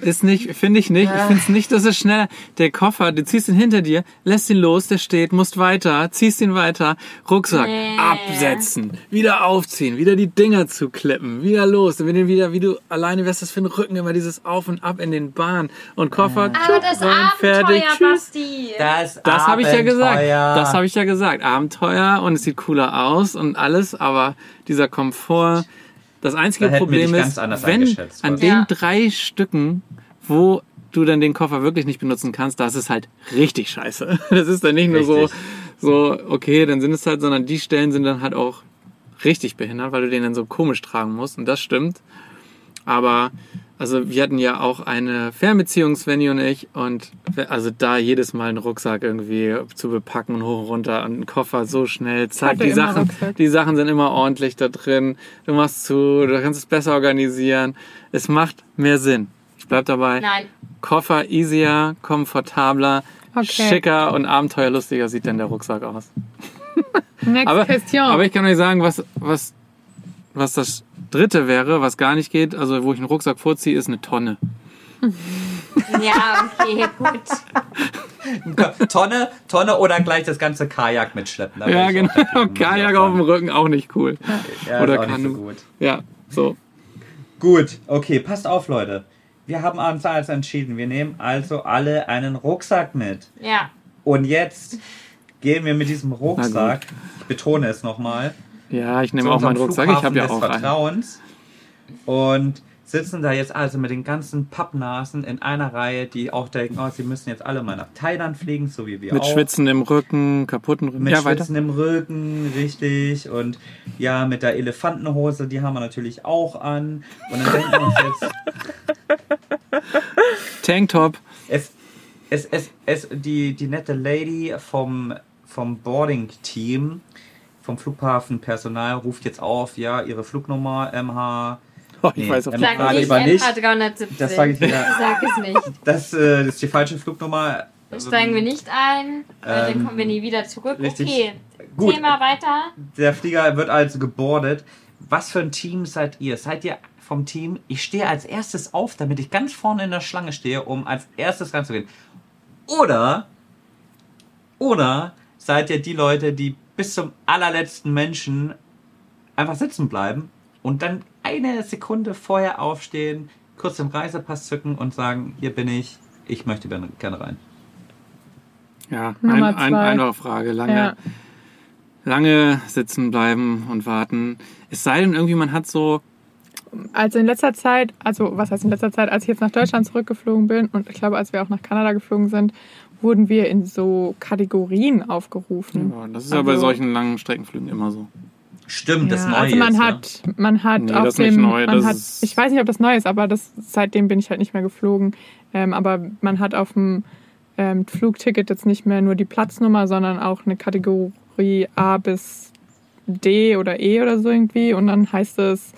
D: Ist nicht, finde ich nicht. Ich finde es nicht, dass es schneller. Der Koffer, du ziehst ihn hinter dir, lässt ihn los, der steht, musst weiter, ziehst ihn weiter, Rucksack,
E: Nee.
D: absetzen, wieder aufziehen, wieder die Dinger zuklippen, wieder los. Dann wieder, wieder, wie du alleine wärst, das für den Rücken immer dieses Auf und Ab in den Bahn und Koffer,
E: Aber
D: tschupp,
E: das
D: rein, fertig,
E: Abenteuer,
D: tschüss.
E: Basti.
C: das
D: Das habe ich ja gesagt.
C: Abenteuer.
D: Das habe ich ja gesagt. Abenteuer und es sieht cooler aus und alles, aber dieser Komfort. Das einzige
C: Da
D: Problem ist, wenn an den
E: Ja.
D: drei Stücken, wo du dann den Koffer wirklich nicht benutzen kannst, das ist halt richtig scheiße. Das ist dann nicht nur so,
C: Richtig.
D: so, okay, dann sind es halt, sondern die Stellen sind dann halt auch richtig behindert, weil du den dann so komisch tragen musst. Und das stimmt. Aber, also wir hatten ja auch eine Fernbeziehung, Svenny und ich, und also da jedes Mal einen Rucksack irgendwie zu bepacken und hoch und runter und einen Koffer so schnell, zack, die Sachen,
B: Rucksack.
D: die Sachen sind immer ordentlich da drin, du machst zu, du kannst es besser organisieren, es macht mehr Sinn. Ich bleib dabei.
E: Nein,
D: Koffer easier, komfortabler,
B: Okay.
D: schicker und abenteuerlustiger sieht dann der Rucksack aus.
B: Next
D: Aber,
B: question.
D: aber ich kann euch sagen, was, was, was das dritte wäre, was gar nicht geht, also wo ich einen Rucksack vorziehe, ist eine Tonne.
E: ja, okay, gut.
C: Tonne, Tonne oder gleich das ganze Kajak mitschleppen. Da
D: Ja, genau. Kajak auf dem Rücken auch nicht cool.
C: Ja,
D: oder
C: ist auch nicht
D: Kanu.
C: so gut.
D: Ja, so.
C: Gut, okay, passt auf, Leute. Wir haben uns also entschieden, wir nehmen also alle einen Rucksack mit.
E: Ja,
C: Und jetzt gehen wir mit diesem Rucksack, ich betone es nochmal,
D: Ja, ich nehme auch meinen Rucksack. Ich habe ja auch einen.
C: Vertrauens und sitzen da jetzt also mit den ganzen Pappnasen in einer Reihe, die auch denken, oh, sie müssen jetzt alle mal nach Thailand fliegen, so wie wir
D: Mit
C: auch.
D: schwitzendem Rücken, kaputten Rücken.
C: Mit
D: ja, weiter.
C: schwitzendem Rücken, richtig. Und ja, mit der Elefantenhose, die haben wir natürlich auch an. Und dann denken wir uns jetzt,
D: Tanktop.
C: es, es, es, es, die, die nette Lady vom, vom Boarding-Team, vom Flughafenpersonal ruft jetzt auf, ja, ihre Flugnummer MH.
D: Oh, ich
C: Nee,
D: weiß auf
C: ähm,
E: sag nicht
C: lieber nicht.
E: MH370.
C: Das sag ich wieder.
E: Sag es nicht.
C: Das, äh, das ist die falsche Flugnummer.
E: Steigen wir nicht ein, weil
C: Ähm,
E: dann kommen wir nie wieder zurück.
C: richtig.
E: Okay,
C: Gut.
E: Thema weiter.
C: Der Flieger wird also gebordet. Was für ein Team seid ihr? Seid ihr vom Team? Ich stehe als erstes auf, damit ich ganz vorne in der Schlange stehe, um als erstes reinzugehen. Oder, oder seid ihr die Leute, die bis zum allerletzten Menschen einfach sitzen bleiben und dann eine Sekunde vorher aufstehen, kurz den Reisepass zücken und sagen, hier bin ich, ich möchte gerne rein.
D: Ja, ein, ein, einfache Frage. Lange,
B: Ja.
D: lange sitzen bleiben und warten. Es sei denn, irgendwie man hat so,
B: Also in letzter Zeit, also was heißt in letzter Zeit, als ich jetzt nach Deutschland zurückgeflogen bin und ich glaube, als wir auch nach Kanada geflogen sind, wurden wir in so Kategorien aufgerufen.
D: ja, das ist ja bei
B: Also-
D: solchen langen Streckenflügen immer so.
C: Stimmt, das
B: Ja,
C: Neue
B: also man
C: ist,
B: hat, man hat
D: Nee,
B: auf
D: das
B: dem,
D: neu,
B: man
D: das
B: hat, ich weiß nicht, ob das neu ist, aber das, seitdem bin ich halt nicht mehr geflogen. Ähm, aber man hat auf dem ähm, Flugticket jetzt nicht mehr nur die Platznummer, sondern auch eine Kategorie A bis D oder E oder so irgendwie. Und dann heißt es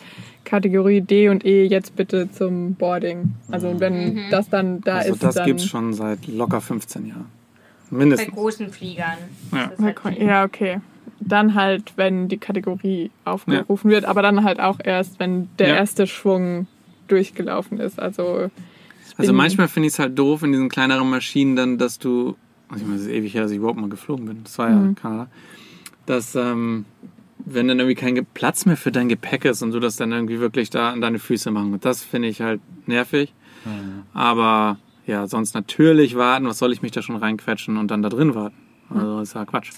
B: Kategorie D und E jetzt bitte zum Boarding. Also wenn das dann da
D: also
B: ist,
D: das
B: dann
D: gibt's schon seit locker 15 Jahren.
E: Bei
D: Mindestens.
E: großen Fliegern.
D: Ja.
E: Halt.
B: Ja, okay. Dann halt, wenn die Kategorie aufgerufen wird, aber dann halt auch erst, wenn der
D: Ja.
B: erste Schwung durchgelaufen ist. Also,
D: Also manchmal finde ich es halt doof in diesen kleineren Maschinen dann, dass du, also ich meine, es ist ewig her, dass ich überhaupt mal geflogen bin, das war ja
B: Mhm.
D: Kanada, dass ähm, wenn dann irgendwie kein Platz mehr für dein Gepäck ist und du das dann irgendwie wirklich da an deine Füße machen. Und das finde ich halt nervig. Aber ja, sonst natürlich warten, was soll ich mich da schon reinquetschen und dann da drin warten? Also ist ja Quatsch.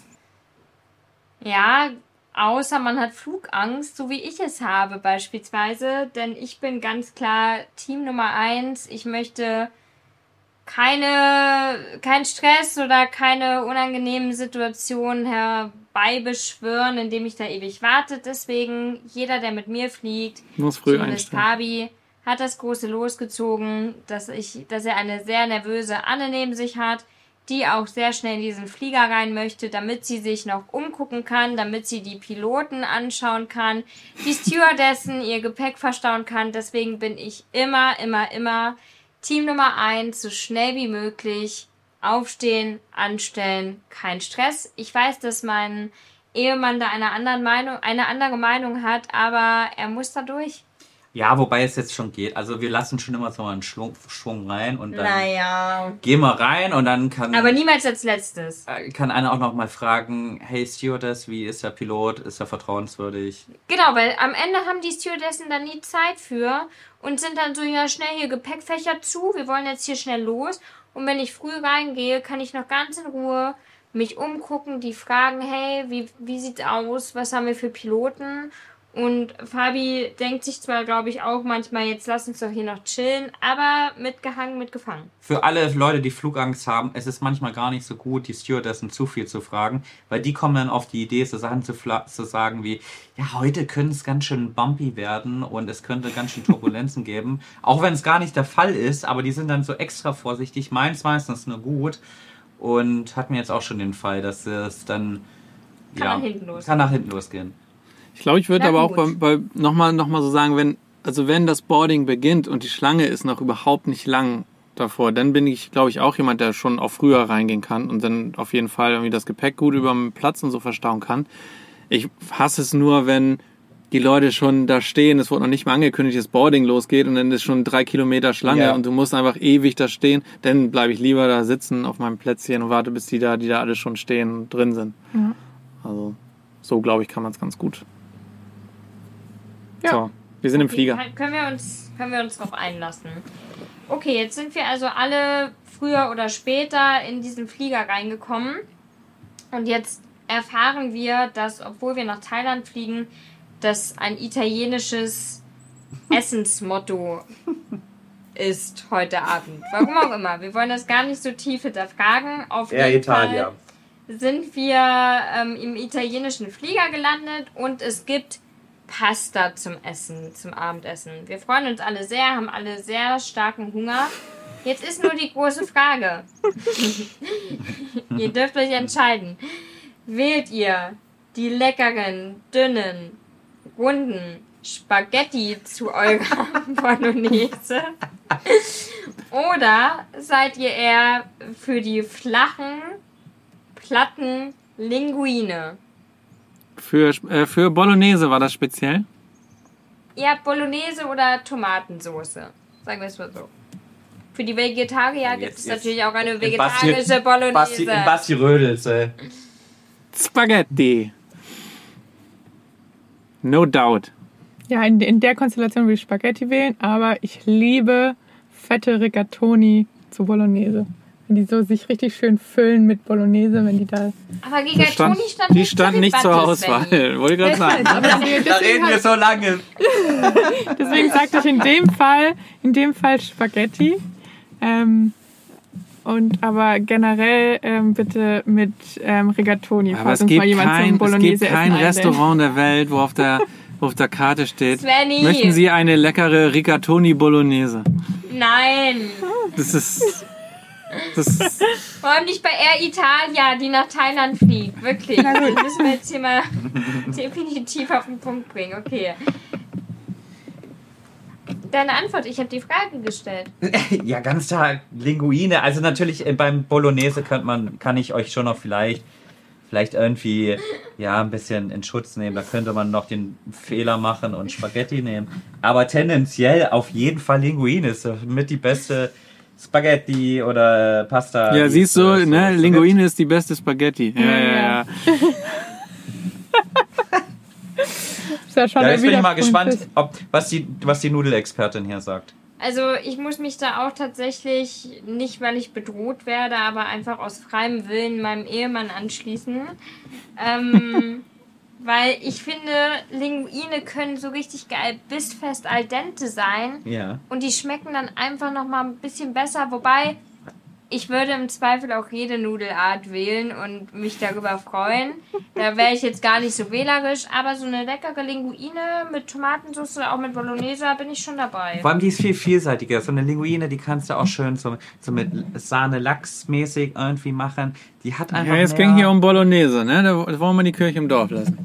E: Ja, außer man hat Flugangst, so wie ich es habe beispielsweise. Denn ich bin ganz klar Team Nummer eins. Ich möchte keine, keinen Stress oder keine unangenehmen Situationen herbeibeschwören, indem ich da ewig warte. Deswegen, jeder, der mit mir fliegt,
D: Muss früh.
E: Fabi hat das große losgezogen, dass ich, dass er eine sehr nervöse Anne neben sich hat, die auch sehr schnell in diesen Flieger rein möchte, damit sie sich noch umgucken kann, damit sie die Piloten anschauen kann, die Stewardessen ihr Gepäck verstauen kann. Deswegen bin ich immer, immer, immer Team Nummer eins, so schnell wie möglich aufstehen, anstellen, kein Stress. Ich weiß, dass mein Ehemann da eine andere Meinung, eine andere Meinung hat, aber er muss da durch.
C: Ja, wobei es jetzt schon geht. Also wir lassen schon immer so einen Schwung, Schwung rein und dann
E: Naja.
C: gehen wir rein und dann kann,
E: Aber niemals als letztes.
C: äh, kann einer auch noch mal fragen, hey Stewardess, wie ist der Pilot? Ist er vertrauenswürdig?
E: Genau, weil am Ende haben die Stewardessen da nie Zeit für und sind dann so, ja, schnell hier Gepäckfächer zu, wir wollen jetzt hier schnell los. Und wenn ich früh reingehe, kann ich noch ganz in Ruhe mich umgucken, die fragen, hey, wie, wie sieht's aus? Was haben wir für Piloten? Und Fabi denkt sich zwar, glaube ich, auch manchmal, jetzt lass uns doch hier noch chillen, aber mitgehangen, mitgefangen.
C: Für alle Leute, die Flugangst haben, es ist manchmal gar nicht so gut, die Stewardessen zu viel zu fragen, weil die kommen dann auf die Idee, so Sachen zu, fla- zu sagen wie, ja, heute könnte es ganz schön bumpy werden und es könnte ganz schön Turbulenzen geben. Auch wenn es gar nicht der Fall ist, aber die sind dann so extra vorsichtig. Meins meistens nur gut und hat mir jetzt auch schon den Fall, dass es dann
E: Kann nach hinten losgehen.
C: kann nach hinten losgehen.
D: Ich glaube, ich würde aber auch bei, bei nochmal noch mal so sagen, wenn, also wenn das Boarding beginnt und die Schlange ist noch überhaupt nicht lang davor, dann bin ich, glaube ich, auch jemand, der schon auch früher reingehen kann und dann auf jeden Fall irgendwie das Gepäck gut über den Platz und so verstauen kann. Ich hasse es nur, wenn die Leute schon da stehen, es wurde noch nicht mal angekündigt, das Boarding losgeht und dann ist schon drei Kilometer Schlange
C: Ja.
D: und du musst einfach ewig da stehen. Dann bleibe ich lieber da sitzen auf meinem Plätzchen und warte, bis die da, die da alle schon stehen und drin sind.
B: Ja.
D: Also so glaube ich, kann man es ganz gut.
B: Ja.
D: So, wir sind im Flieger.
E: Kann, können wir uns, können wir uns darauf einlassen. Okay, jetzt sind wir also alle früher oder später in diesen Flieger reingekommen. Und jetzt erfahren wir, dass, obwohl wir nach Thailand fliegen, das ein italienisches Essensmotto ist heute Abend. Warum auch immer. Wir wollen das gar nicht so tief hinterfragen. Auf jeden Fall sind wir ähm, im italienischen Flieger gelandet und es gibt Pasta zum Essen, zum Abendessen. Wir freuen uns alle sehr, haben alle sehr starken Hunger. Jetzt ist nur die große Frage. ihr dürft euch entscheiden. Wählt ihr die leckeren, dünnen, runden Spaghetti zu eurer Bolognese? Oder seid ihr eher für die flachen, platten Linguine?
D: Für, äh, für Bolognese war das speziell.
E: Habt Bolognese oder Tomatensoße? Sagen wir es mal so. Für die Vegetarier gibt es natürlich auch eine
C: Basti-
E: vegetarische
C: Basti,
E: Bolognese.
C: in Basti Rödels, ey.
D: Spaghetti. No doubt.
B: Ja, in, in der Konstellation würde ich Spaghetti wählen, aber ich liebe fette Rigatoni zu Bolognese. Wenn die so sich richtig schön füllen mit Bolognese, wenn die da.
E: Aber Rigatoni
D: stand,
E: stand,
D: die
E: nicht
D: stand
E: zur
D: nicht zur Auswahl. Wollte gerade sagen.
B: Aber
C: Da reden wir
B: halt,
C: so lange.
B: deswegen sagte ich in dem Fall, in dem Fall Spaghetti. Ähm, und aber generell ähm, bitte mit ähm, Rigatoni,
D: Aber
B: falls
D: es
B: uns
D: gibt
B: mal jemand
D: kein,
B: zum
D: es
B: Bolognese
D: gibt kein
B: essen.
D: Restaurant der Welt, wo auf der, wo auf der Karte steht.
E: Svenny.
D: Möchten Sie eine leckere Rigatoni Bolognese?
E: Nein.
D: Das ist.
E: Vor allem nicht bei Air Italia, die nach Thailand fliegt. Wirklich. Das müssen wir jetzt hier mal definitiv auf den Punkt bringen. Okay. Deine Antwort, ich habe die Frage gestellt.
C: Ja, ganz klar, Linguine. Also natürlich äh, beim Bolognese könnte man, kann ich euch schon noch vielleicht vielleicht irgendwie ja ein bisschen in Schutz nehmen. Da könnte man noch den Fehler machen und Spaghetti nehmen. Aber tendenziell auf jeden Fall Linguine ist mit die beste Spaghetti oder Pasta.
D: Ja, siehst du,
C: äh, so-
D: ne? Linguine ist die beste Spaghetti. Ja, ja, ja.
B: Ist ja schon
C: Ja, jetzt bin ich mal gespannt, ob, was, die, was die Nudelexpertin hier sagt.
E: Also ich muss mich da auch tatsächlich, nicht weil ich bedroht werde, aber einfach aus freiem Willen meinem Ehemann anschließen. Ähm, weil ich finde, Linguine können so richtig geil bissfest al dente sein.
C: Ja.
E: Und die schmecken dann einfach nochmal ein bisschen besser. Wobei, ich würde im Zweifel auch jede Nudelart wählen und mich darüber freuen. Da wäre ich jetzt gar nicht so wählerisch. Aber so eine leckere Linguine mit Tomatensauce, auch mit Bolognese, bin ich schon dabei.
C: Vor allem die ist viel vielseitiger. So eine Linguine, die kannst du auch schön so, so mit Sahne-Lachs-mäßig irgendwie machen. Die hat einfach.
D: Ja, jetzt
C: mehr-
D: ging hier um Bolognese, ne? Da wollen wir die Kirche im Dorf lassen.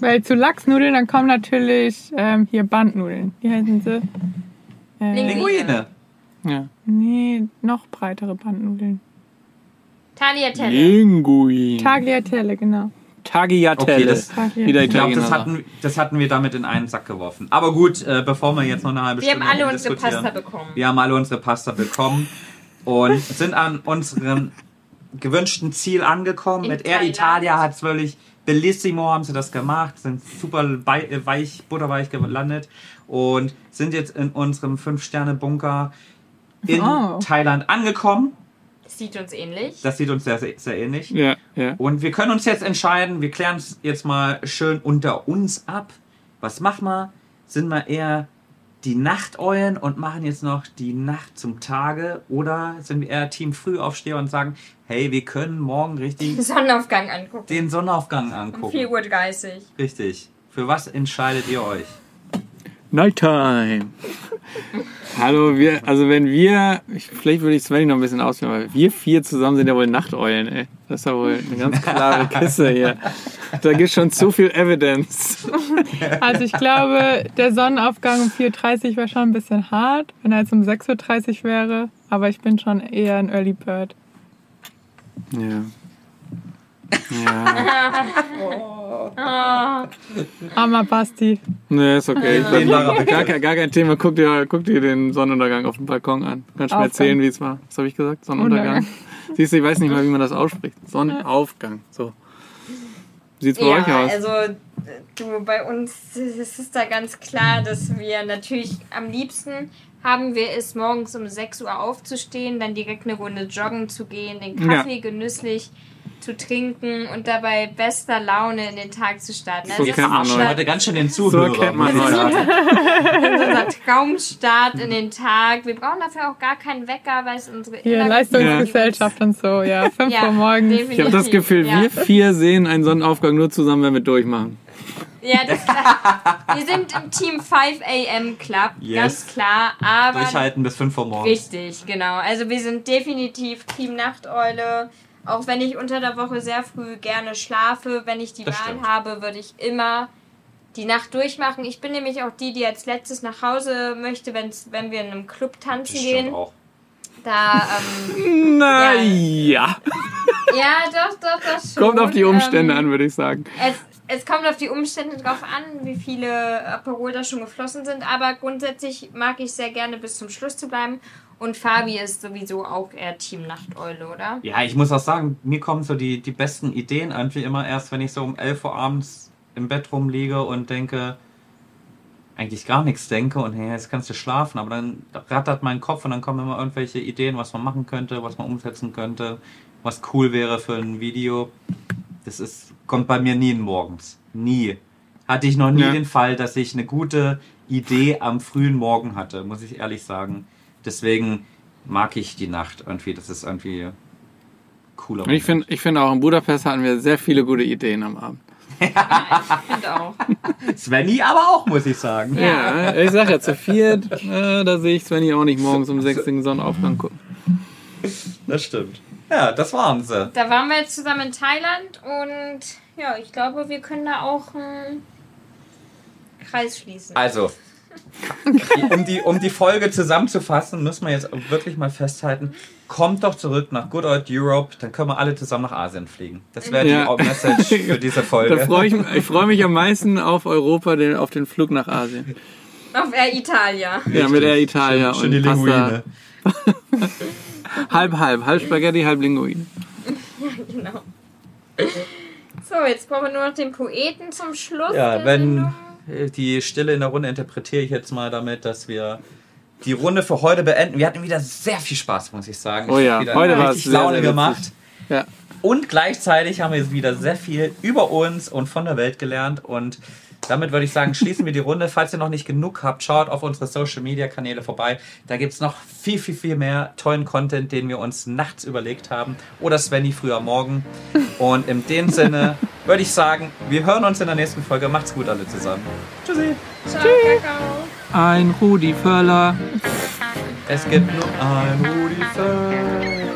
B: Weil zu Lachsnudeln, dann kommen natürlich ähm, hier Bandnudeln. Wie heißen sie? Äh,
C: Linguine.
D: Ja.
B: Nee, noch breitere Bandnudeln.
E: Tagliatelle.
D: Linguine.
B: Tagliatelle, genau.
D: Tagliatelle.
C: Okay, das-
B: Tagliatelle.
C: Ich glaube, das hatten, das hatten wir damit in einen Sack geworfen. Aber gut, äh, bevor wir jetzt noch eine halbe
E: Wir haben
C: Stunde
E: alle unsere. Pasta bekommen.
C: Wir haben alle unsere Pasta bekommen und sind an unserem gewünschten Ziel angekommen.
E: In
C: Mit Air. Italia hat es wirklich bellissimo haben sie das gemacht, sind super äh, weich, butterweich gelandet und sind jetzt in unserem 5-Sterne-Bunker in
B: Oh.
C: Thailand angekommen.
E: Sieht uns ähnlich.
C: Das sieht uns sehr, sehr, sehr ähnlich.
D: Ja, ja.
C: Und wir können uns jetzt entscheiden, wir klären es jetzt mal schön unter uns ab. Was machen wir? Sind wir eher die Nachteulen und machen jetzt noch die Nacht zum Tage? Oder sind wir eher Team Frühaufsteher und sagen, hey, wir können morgen richtig
E: Sonnenaufgang angucken.
C: den Sonnenaufgang
E: Um
C: angucken?
E: 4.30 Uhr.
C: Richtig. Für was entscheidet ihr euch?
D: Nighttime. Hallo, wir, also wenn wir, ich, vielleicht würde ich Svenny noch ein bisschen ausführen, weil wir vier zusammen sind ja wohl Nachteulen, ey. Das ist ja wohl eine ganz klare Kiste hier. Da gibt schon zu viel Evidence.
B: Also ich glaube, der Sonnenaufgang um 4.30 Uhr wäre schon ein bisschen hart, wenn er jetzt um 6.30 Uhr wäre. Aber ich bin schon eher ein Early Bird.
D: Ja. Ja.
B: Armer Basti.
D: Nee, ist okay. Gar, kein- gar kein Thema. Guck dir, guck dir den Sonnenuntergang auf dem Balkon an. Kannst du mir erzählen, wie es war? Was habe ich gesagt? Sonnenuntergang.
B: Untergang.
D: Siehst du, ich weiß nicht mal, wie man das ausspricht. Sonnenaufgang. So. Wie sieht's bei
E: Ja,
D: euch aus?
E: also du, bei uns ist es da ganz klar, dass wir natürlich am liebsten haben wir es morgens um 6 Uhr aufzustehen, dann direkt eine Runde joggen zu gehen, den Kaffee genüsslich zu trinken und dabei bester Laune in den Tag zu starten.
D: So
E: Also das
D: kennt man
E: unser,
C: Heute ganz schön den Zuhörer.
D: kennt man
C: sagen.
E: unser Traumstart in den Tag. Wir brauchen dafür auch gar keinen Wecker, weil es unsere
B: Hier, Leistungsgesellschaft und so, ja. 5
E: Ja,
B: Uhr morgens.
E: definitiv.
D: Ich habe das Gefühl,
E: ja.
D: wir vier sehen einen Sonnenaufgang nur zusammen, wenn wir durchmachen.
E: Ja, das wir sind im Team 5 AM Club,
C: Yes.
E: ganz klar. Aber
C: Durchhalten bis 5 Uhr morgens.
E: Richtig, genau. Also wir sind definitiv Team Nachteule. Auch wenn ich unter der Woche sehr früh gerne schlafe, wenn ich die
C: Das
E: Wahl
C: stimmt.
E: habe, würde ich immer die Nacht durchmachen. Ich bin nämlich auch die, die als letztes nach Hause möchte, wenn's, wenn wir in einem Club tanzen
C: Das
E: gehen.
C: auch.
E: Da, ähm,
D: Na
E: Ja.
D: ja.
E: ja, doch, doch, das schon.
D: Kommt auf die Umstände
E: ähm,
D: an, würde ich sagen.
E: Es, es kommt auf die Umstände drauf an, wie viele Aperol da schon geflossen sind, aber grundsätzlich mag ich sehr gerne bis zum Schluss zu bleiben. Und Fabi ist sowieso auch eher Team Nachteule, oder?
C: Ja, ich muss auch sagen, mir kommen so die, die besten Ideen irgendwie immer erst, wenn ich so um 11 Uhr abends im Bett rumliege und denke, eigentlich gar nichts denke und hey, jetzt kannst du schlafen, aber dann rattert mein Kopf und dann kommen immer irgendwelche Ideen, was man machen könnte, was man umsetzen könnte, was cool wäre für ein Video. Das ist, kommt bei mir nie morgens. Nie. Hatte ich noch nie
D: Ja.
C: den Fall, dass ich eine gute Idee am frühen Morgen hatte, muss ich ehrlich sagen. Deswegen mag ich die Nacht irgendwie. Das ist irgendwie cooler.
D: Und ich finde ich find auch in Budapest hatten wir sehr viele gute Ideen am Abend.
E: Ich finde auch.
C: Svenny aber auch, muss ich sagen.
D: Ja, ich sag ja, zu viert, äh, da sehe ich Svenny auch nicht morgens um sechs den Sonnenaufgang gucken.
C: Das stimmt. Ja, das waren sie.
E: Da waren wir jetzt zusammen in Thailand und ja, ich glaube, wir können da auch einen Kreis schließen.
C: Also, um, die, um die Folge zusammenzufassen, müssen wir jetzt wirklich mal festhalten, kommt doch zurück nach Good Old Europe, dann können wir alle zusammen nach Asien fliegen. Das wäre
D: Ja.
C: die Message für diese Folge.
D: Da freue ich, ich freue mich am meisten auf Europa, den, auf den Flug nach Asien.
E: Auf Air Italia.
D: Ja, mit Air Italia
C: Schön die
D: und Pasta.
C: Linguine.
D: Halb, halb. Halb Spaghetti, halb Linguine.
E: Genau. So, jetzt brauchen wir nur noch den Poeten zum Schluss.
C: Ja,
E: der
C: wenn
E: Sendung.
C: Die Stille in der Runde interpretiere ich jetzt mal damit, dass wir die Runde für heute beenden. Wir hatten wieder sehr viel Spaß, muss ich sagen.
D: Oh ja, heute war es sehr,
C: Laune
D: sehr witzig.
C: gemacht.
D: Ja.
C: Und gleichzeitig haben wir jetzt wieder sehr viel über uns und von der Welt gelernt. Und damit würde ich sagen, schließen wir die Runde. Falls ihr noch nicht genug habt, schaut auf unsere Social Media Kanäle vorbei. Da gibt es noch viel, viel, viel mehr tollen Content, den wir uns nachts überlegt haben. Oder Svenny früher morgen. Und in dem Sinne würde ich sagen, wir hören uns in der nächsten Folge. Macht's gut alle zusammen. Tschüssi.
E: Ciao, Kakao.
D: Ein Rudi Völler.
C: Es gibt nur ein Rudi Völler.